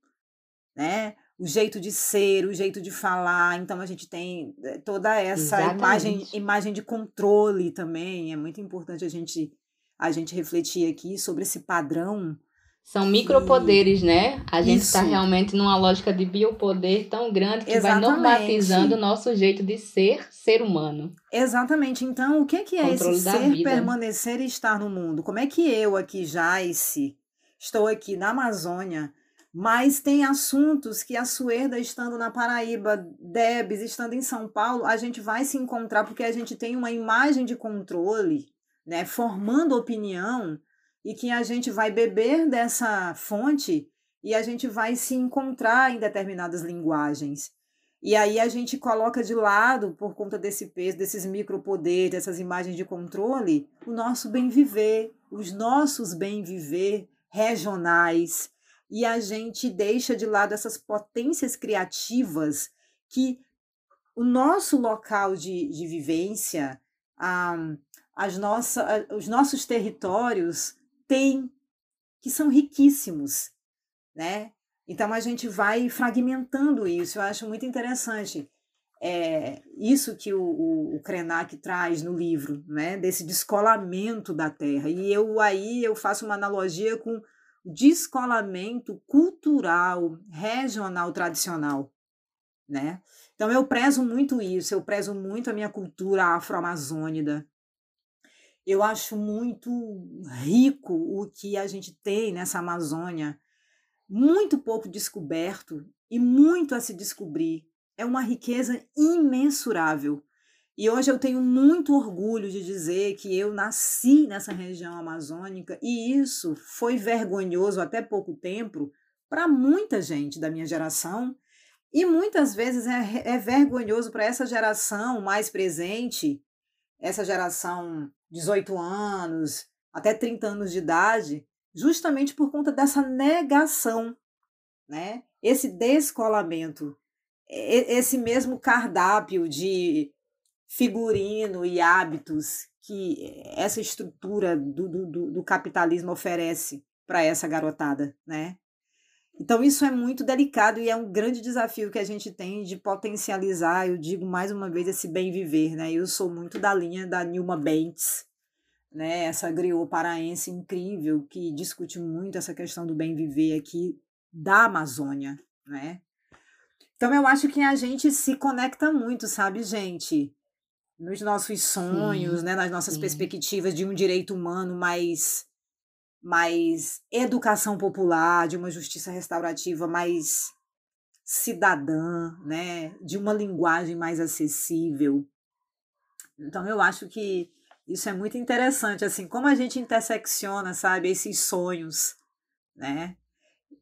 Speaker 3: né? O jeito de ser, o jeito de falar, então a gente tem eh, toda essa imagem, imagem de controle também. É muito importante a gente a gente refletir aqui sobre esse padrão
Speaker 2: são micropoderes, né? A gente está realmente numa lógica de biopoder tão grande que Exatamente. vai normatizando o nosso jeito de ser ser humano.
Speaker 3: Exatamente. Então, o que é, que é esse ser, vida. permanecer e estar no mundo? Como é que eu aqui, Jaice, estou aqui na Amazônia, mas tem assuntos que a Suerda estando na Paraíba, Debs estando em São Paulo, a gente vai se encontrar porque a gente tem uma imagem de controle, né? Formando opinião e que a gente vai beber dessa fonte e a gente vai se encontrar em determinadas linguagens. E aí a gente coloca de lado, por conta desse peso, desses micropoderes, dessas imagens de controle, o nosso bem viver, os nossos bem viver regionais. E a gente deixa de lado essas potências criativas que o nosso local de, de vivência, ah, as nossa, os nossos territórios tem, que são riquíssimos, né? Então a gente vai fragmentando isso, eu acho muito interessante. É, isso que o, o, o Krenak traz no livro, né? Desse descolamento da terra. E eu aí eu faço uma analogia com descolamento cultural, regional, tradicional, né? Então eu prezo muito isso, eu prezo muito a minha cultura afro-amazônida, eu acho muito rico o que a gente tem nessa Amazônia, muito pouco descoberto e muito a se descobrir. É uma riqueza imensurável. E hoje eu tenho muito orgulho de dizer que eu nasci nessa região amazônica e isso foi vergonhoso até pouco tempo para muita gente da minha geração e muitas vezes é, é vergonhoso para essa geração mais presente, essa geração 18 anos, até 30 anos de idade, justamente por conta dessa negação, né? Esse descolamento, esse mesmo cardápio de figurino e hábitos que essa estrutura do, do, do capitalismo oferece para essa garotada, né? Então, isso é muito delicado e é um grande desafio que a gente tem de potencializar, eu digo mais uma vez, esse bem viver. Né? Eu sou muito da linha da Nilma Bentes, né? essa griot paraense incrível que discute muito essa questão do bem viver aqui da Amazônia. Né? Então, eu acho que a gente se conecta muito, sabe, gente? Nos nossos sonhos, sim, né? nas nossas sim. perspectivas de um direito humano mais mais educação popular, de uma justiça restaurativa mais cidadã, né, de uma linguagem mais acessível. Então eu acho que isso é muito interessante, assim, como a gente intersecciona, sabe, esses sonhos, né?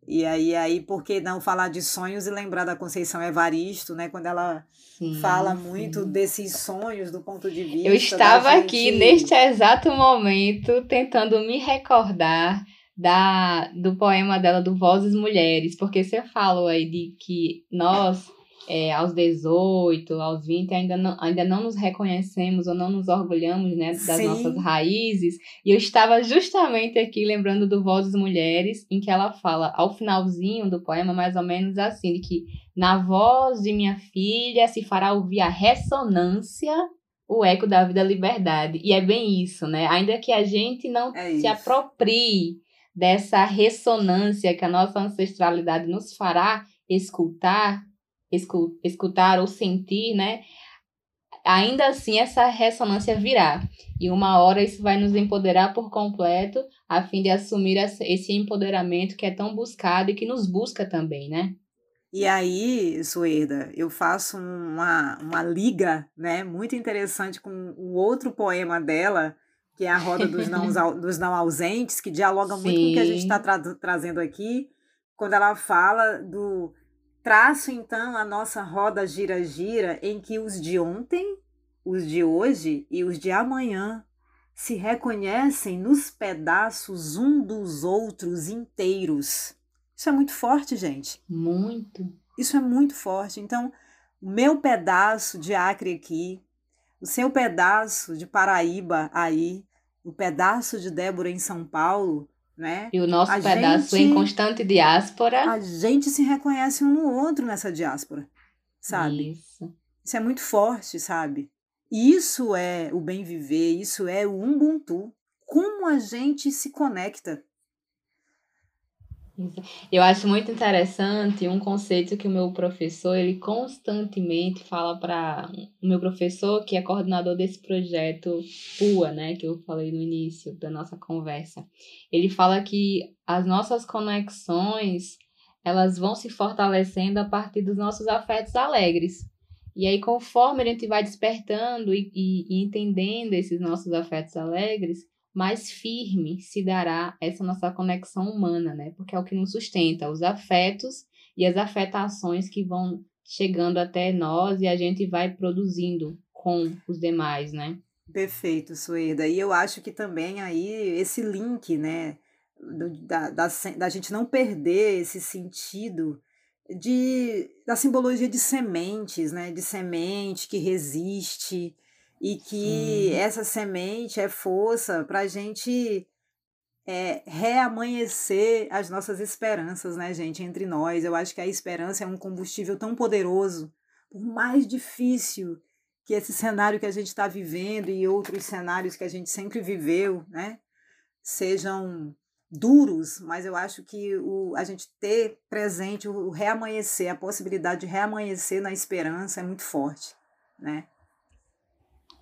Speaker 3: E aí, aí, por que não falar de sonhos e lembrar da Conceição Evaristo, né? Quando ela sim, fala muito sim. desses sonhos do ponto de vista.
Speaker 2: Eu estava gente... aqui neste exato momento tentando me recordar da, do poema dela do Vozes Mulheres, porque você falou aí de que nós é, aos 18, aos 20, ainda não, ainda não nos reconhecemos ou não nos orgulhamos né, das Sim. nossas raízes. E eu estava justamente aqui lembrando do Vozes Mulheres, em que ela fala, ao finalzinho do poema, mais ou menos assim, de que na voz de minha filha se fará ouvir a ressonância o eco da vida liberdade. E é bem isso, né? Ainda que a gente não é se aproprie dessa ressonância que a nossa ancestralidade nos fará escutar, escutar ou sentir, né? Ainda assim, essa ressonância virá. E uma hora isso vai nos empoderar por completo, a fim de assumir esse empoderamento que é tão buscado e que nos busca também, né?
Speaker 3: E aí, Suerda, eu faço uma, uma liga né, muito interessante com o outro poema dela, que é a Roda dos Não, dos não Ausentes, que dialoga Sim. muito com o que a gente está tra trazendo aqui, quando ela fala do Traço então a nossa roda gira-gira em que os de ontem, os de hoje e os de amanhã se reconhecem nos pedaços um dos outros inteiros. Isso é muito forte, gente.
Speaker 2: Muito.
Speaker 3: Isso é muito forte. Então, o meu pedaço de Acre aqui, o seu pedaço de Paraíba aí, o pedaço de Débora em São Paulo, né?
Speaker 2: E o nosso a pedaço gente, em constante diáspora.
Speaker 3: A gente se reconhece um no outro nessa diáspora, sabe? Isso. Isso é muito forte, sabe? Isso é o bem viver, isso é o Ubuntu. Como a gente se conecta
Speaker 2: eu acho muito interessante um conceito que o meu professor, ele constantemente fala para o meu professor, que é coordenador desse projeto PUA, né, que eu falei no início da nossa conversa. Ele fala que as nossas conexões, elas vão se fortalecendo a partir dos nossos afetos alegres. E aí, conforme a gente vai despertando e, e, e entendendo esses nossos afetos alegres, mais firme se dará essa nossa conexão humana, né? Porque é o que nos sustenta, os afetos e as afetações que vão chegando até nós e a gente vai produzindo com os demais, né?
Speaker 3: Perfeito, Sueda. E eu acho que também aí esse link, né, da, da, da gente não perder esse sentido de, da simbologia de sementes, né, de semente que resiste, e que essa semente é força para a gente é, reamanhecer as nossas esperanças, né, gente, entre nós. Eu acho que a esperança é um combustível tão poderoso, por mais difícil que esse cenário que a gente está vivendo e outros cenários que a gente sempre viveu, né, sejam duros, mas eu acho que o, a gente ter presente o reamanhecer, a possibilidade de reamanhecer na esperança é muito forte, né?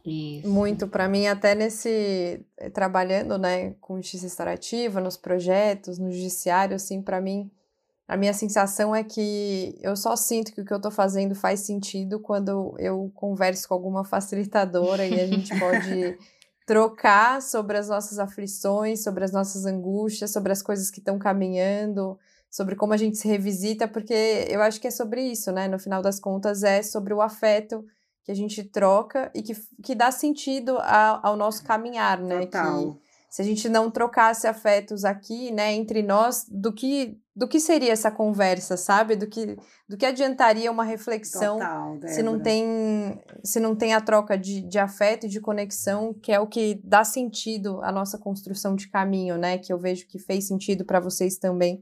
Speaker 1: Isso. Muito para mim, até nesse eh, trabalhando, né, com justiça restaurativa, nos projetos, no judiciário, assim, para mim a minha sensação é que eu só sinto que o que eu estou fazendo faz sentido quando eu converso com alguma facilitadora e a gente pode trocar sobre as nossas aflições, sobre as nossas angústias, sobre as coisas que estão caminhando, sobre como a gente se revisita, porque eu acho que é sobre isso, né? No final das contas, é sobre o afeto que a gente troca e que, que dá sentido ao, ao nosso caminhar, né?
Speaker 3: Total.
Speaker 1: Que, se a gente não trocasse afetos aqui, né, entre nós, do que do que seria essa conversa, sabe? Do que do que adiantaria uma reflexão
Speaker 3: Total,
Speaker 1: se não tem se não tem a troca de, de afeto e de conexão, que é o que dá sentido à nossa construção de caminho, né? Que eu vejo que fez sentido para vocês também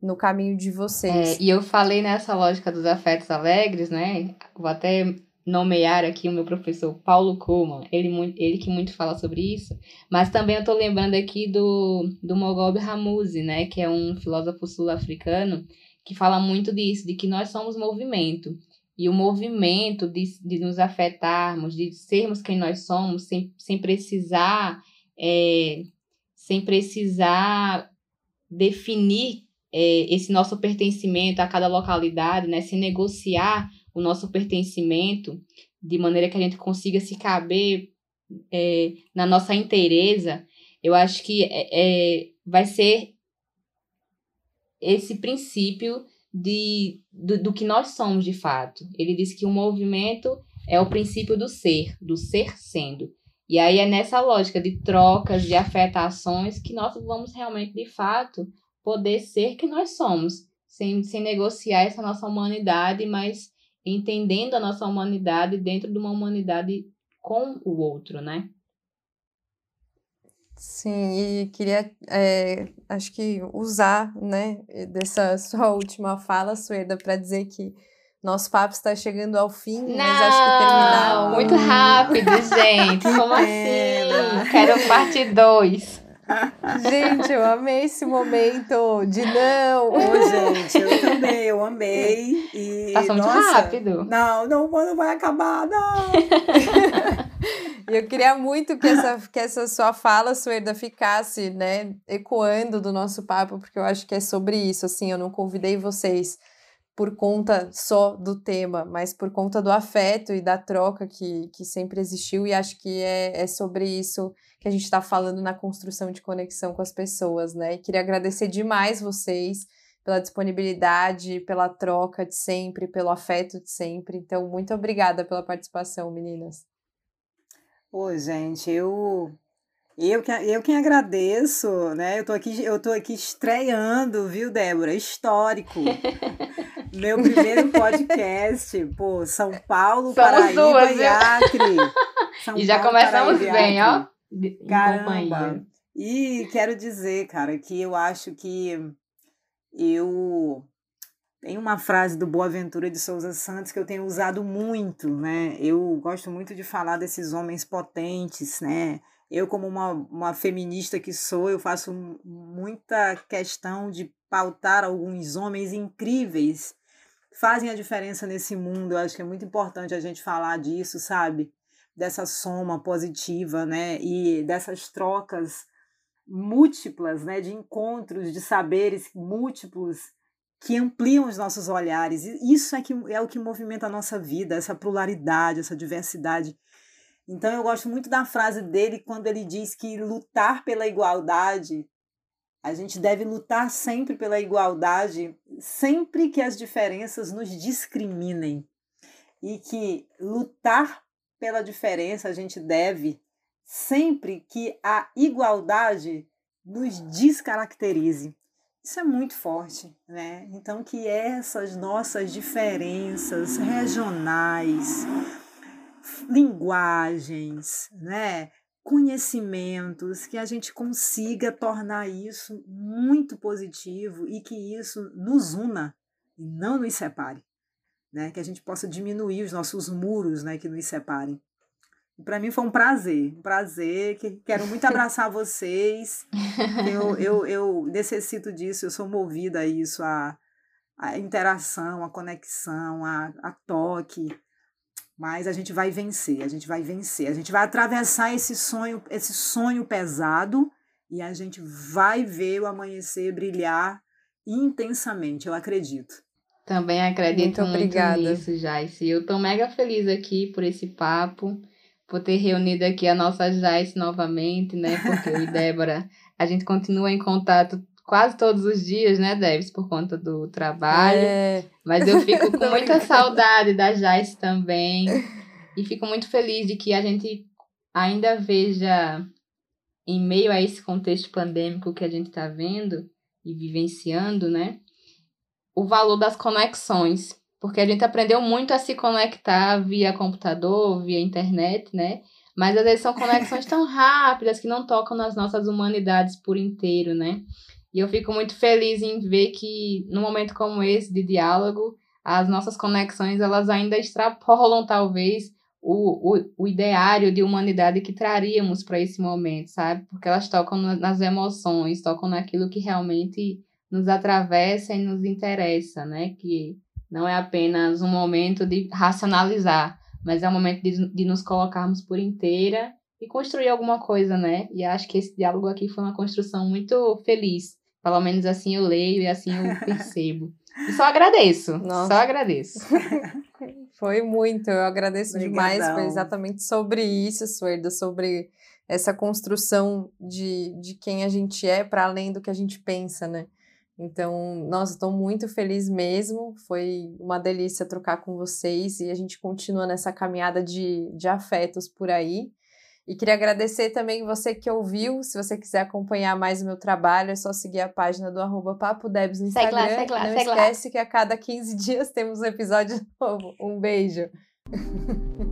Speaker 1: no caminho de vocês.
Speaker 2: É, e eu falei nessa lógica dos afetos alegres, né? Vou até nomear aqui o meu professor Paulo Kuhlmann, ele, ele que muito fala sobre isso, mas também eu estou lembrando aqui do, do Mogobe Ramuse, né, que é um filósofo sul-africano que fala muito disso, de que nós somos movimento, e o movimento de, de nos afetarmos, de sermos quem nós somos, sem, sem precisar é, sem precisar definir é, esse nosso pertencimento a cada localidade, né, sem negociar o nosso pertencimento, de maneira que a gente consiga se caber é, na nossa inteireza, eu acho que é, é, vai ser esse princípio de, do, do que nós somos de fato. Ele diz que o movimento é o princípio do ser, do ser sendo. E aí é nessa lógica de trocas, de afetações, que nós vamos realmente, de fato, poder ser que nós somos, sem, sem negociar essa nossa humanidade, mas entendendo a nossa humanidade dentro de uma humanidade com o outro, né?
Speaker 1: Sim, e queria, é, acho que usar, né, dessa sua última fala, Sueda, para dizer que nosso papo está chegando ao fim,
Speaker 2: Não,
Speaker 1: mas acho que terminar...
Speaker 2: muito rápido, gente, como assim? Quero parte 2.
Speaker 1: Gente, eu amei esse momento de não.
Speaker 3: Ô, gente, eu também, eu amei. E,
Speaker 2: Passou muito
Speaker 3: nossa,
Speaker 2: rápido.
Speaker 3: Não, não, não vai acabar, não.
Speaker 1: E eu queria muito que essa, que essa sua fala, Suerda, ficasse, né, ecoando do nosso papo, porque eu acho que é sobre isso, assim, eu não convidei vocês por conta só do tema, mas por conta do afeto e da troca que, que sempre existiu, e acho que é, é sobre isso que a gente está falando na construção de conexão com as pessoas, né? E queria agradecer demais vocês pela disponibilidade, pela troca de sempre, pelo afeto de sempre. Então, muito obrigada pela participação, meninas.
Speaker 3: Oi, gente, eu eu que, eu quem agradeço, né? Eu tô aqui, eu tô aqui estreando, viu, Débora? Histórico. Meu primeiro podcast, pô, São Paulo,
Speaker 2: Somos
Speaker 3: Paraíba
Speaker 2: duas,
Speaker 3: e? Acre. São
Speaker 2: E já
Speaker 3: Paulo,
Speaker 2: começamos
Speaker 3: Paraíba
Speaker 2: bem, ó.
Speaker 3: Caramba! E quero dizer, cara, que eu acho que eu tenho uma frase do Boaventura de Souza Santos que eu tenho usado muito, né? Eu gosto muito de falar desses homens potentes, né? Eu, como uma, uma feminista que sou, eu faço muita questão de pautar alguns homens incríveis fazem a diferença nesse mundo. Eu acho que é muito importante a gente falar disso, sabe? Dessa soma positiva, né? E dessas trocas múltiplas, né? De encontros, de saberes múltiplos que ampliam os nossos olhares. E isso é, que, é o que movimenta a nossa vida, essa pluralidade, essa diversidade. Então eu gosto muito da frase dele quando ele diz que lutar pela igualdade, a gente deve lutar sempre pela igualdade, sempre que as diferenças nos discriminem. E que lutar pela diferença a gente deve sempre que a igualdade nos descaracterize. Isso é muito forte, né? Então que essas nossas diferenças regionais, linguagens, né? Conhecimentos, que a gente consiga tornar isso muito positivo e que isso nos una e não nos separe, né? Que a gente possa diminuir os nossos muros, né, que nos separem. Para mim foi um prazer, um prazer, que quero muito abraçar vocês. Eu, eu, eu necessito disso, eu sou movida a isso, a, a interação, a conexão, a, a toque. Mas a gente vai vencer, a gente vai vencer. A gente vai atravessar esse sonho, esse sonho pesado e a gente vai ver o amanhecer brilhar intensamente, eu acredito.
Speaker 2: Também acredito muito, muito nisso, Jaice. Eu tô mega feliz aqui por esse papo, por ter reunido aqui a nossa Jaice novamente, né? Porque eu e Débora, a gente continua em contato quase todos os dias, né, Debs, por conta do trabalho. É. Mas eu fico com muita saudade da Jaice também. E fico muito feliz de que a gente ainda veja, em meio a esse contexto pandêmico que a gente está vendo e vivenciando, né? O valor das conexões. Porque a gente aprendeu muito a se conectar via computador, via internet, né? Mas às vezes são conexões tão rápidas que não tocam nas nossas humanidades por inteiro, né? E eu fico muito feliz em ver que, num momento como esse de diálogo, as nossas conexões elas ainda extrapolam, talvez, o, o, o ideário de humanidade que traríamos para esse momento, sabe? Porque elas tocam nas emoções, tocam naquilo que realmente nos atravessa e nos interessa, né? Que não é apenas um momento de racionalizar, mas é um momento de, de nos colocarmos por inteira e construir alguma coisa, né? E acho que esse diálogo aqui foi uma construção muito feliz. Pelo menos assim eu leio e assim eu percebo. E só agradeço. Nossa. Só agradeço.
Speaker 1: Foi muito, eu agradeço Obrigadão. demais. Foi exatamente sobre isso, Suerda, sobre essa construção de, de quem a gente é para além do que a gente pensa, né? Então, nossa, estou muito feliz mesmo. Foi uma delícia trocar com vocês e a gente continua nessa caminhada de, de afetos por aí. E queria agradecer também você que ouviu. Se você quiser acompanhar mais o meu trabalho, é só seguir a página do arroba Papo Debs no Instagram. Segue lá, segue lá, Não segue esquece lá. que a cada 15 dias temos um episódio novo. Um beijo.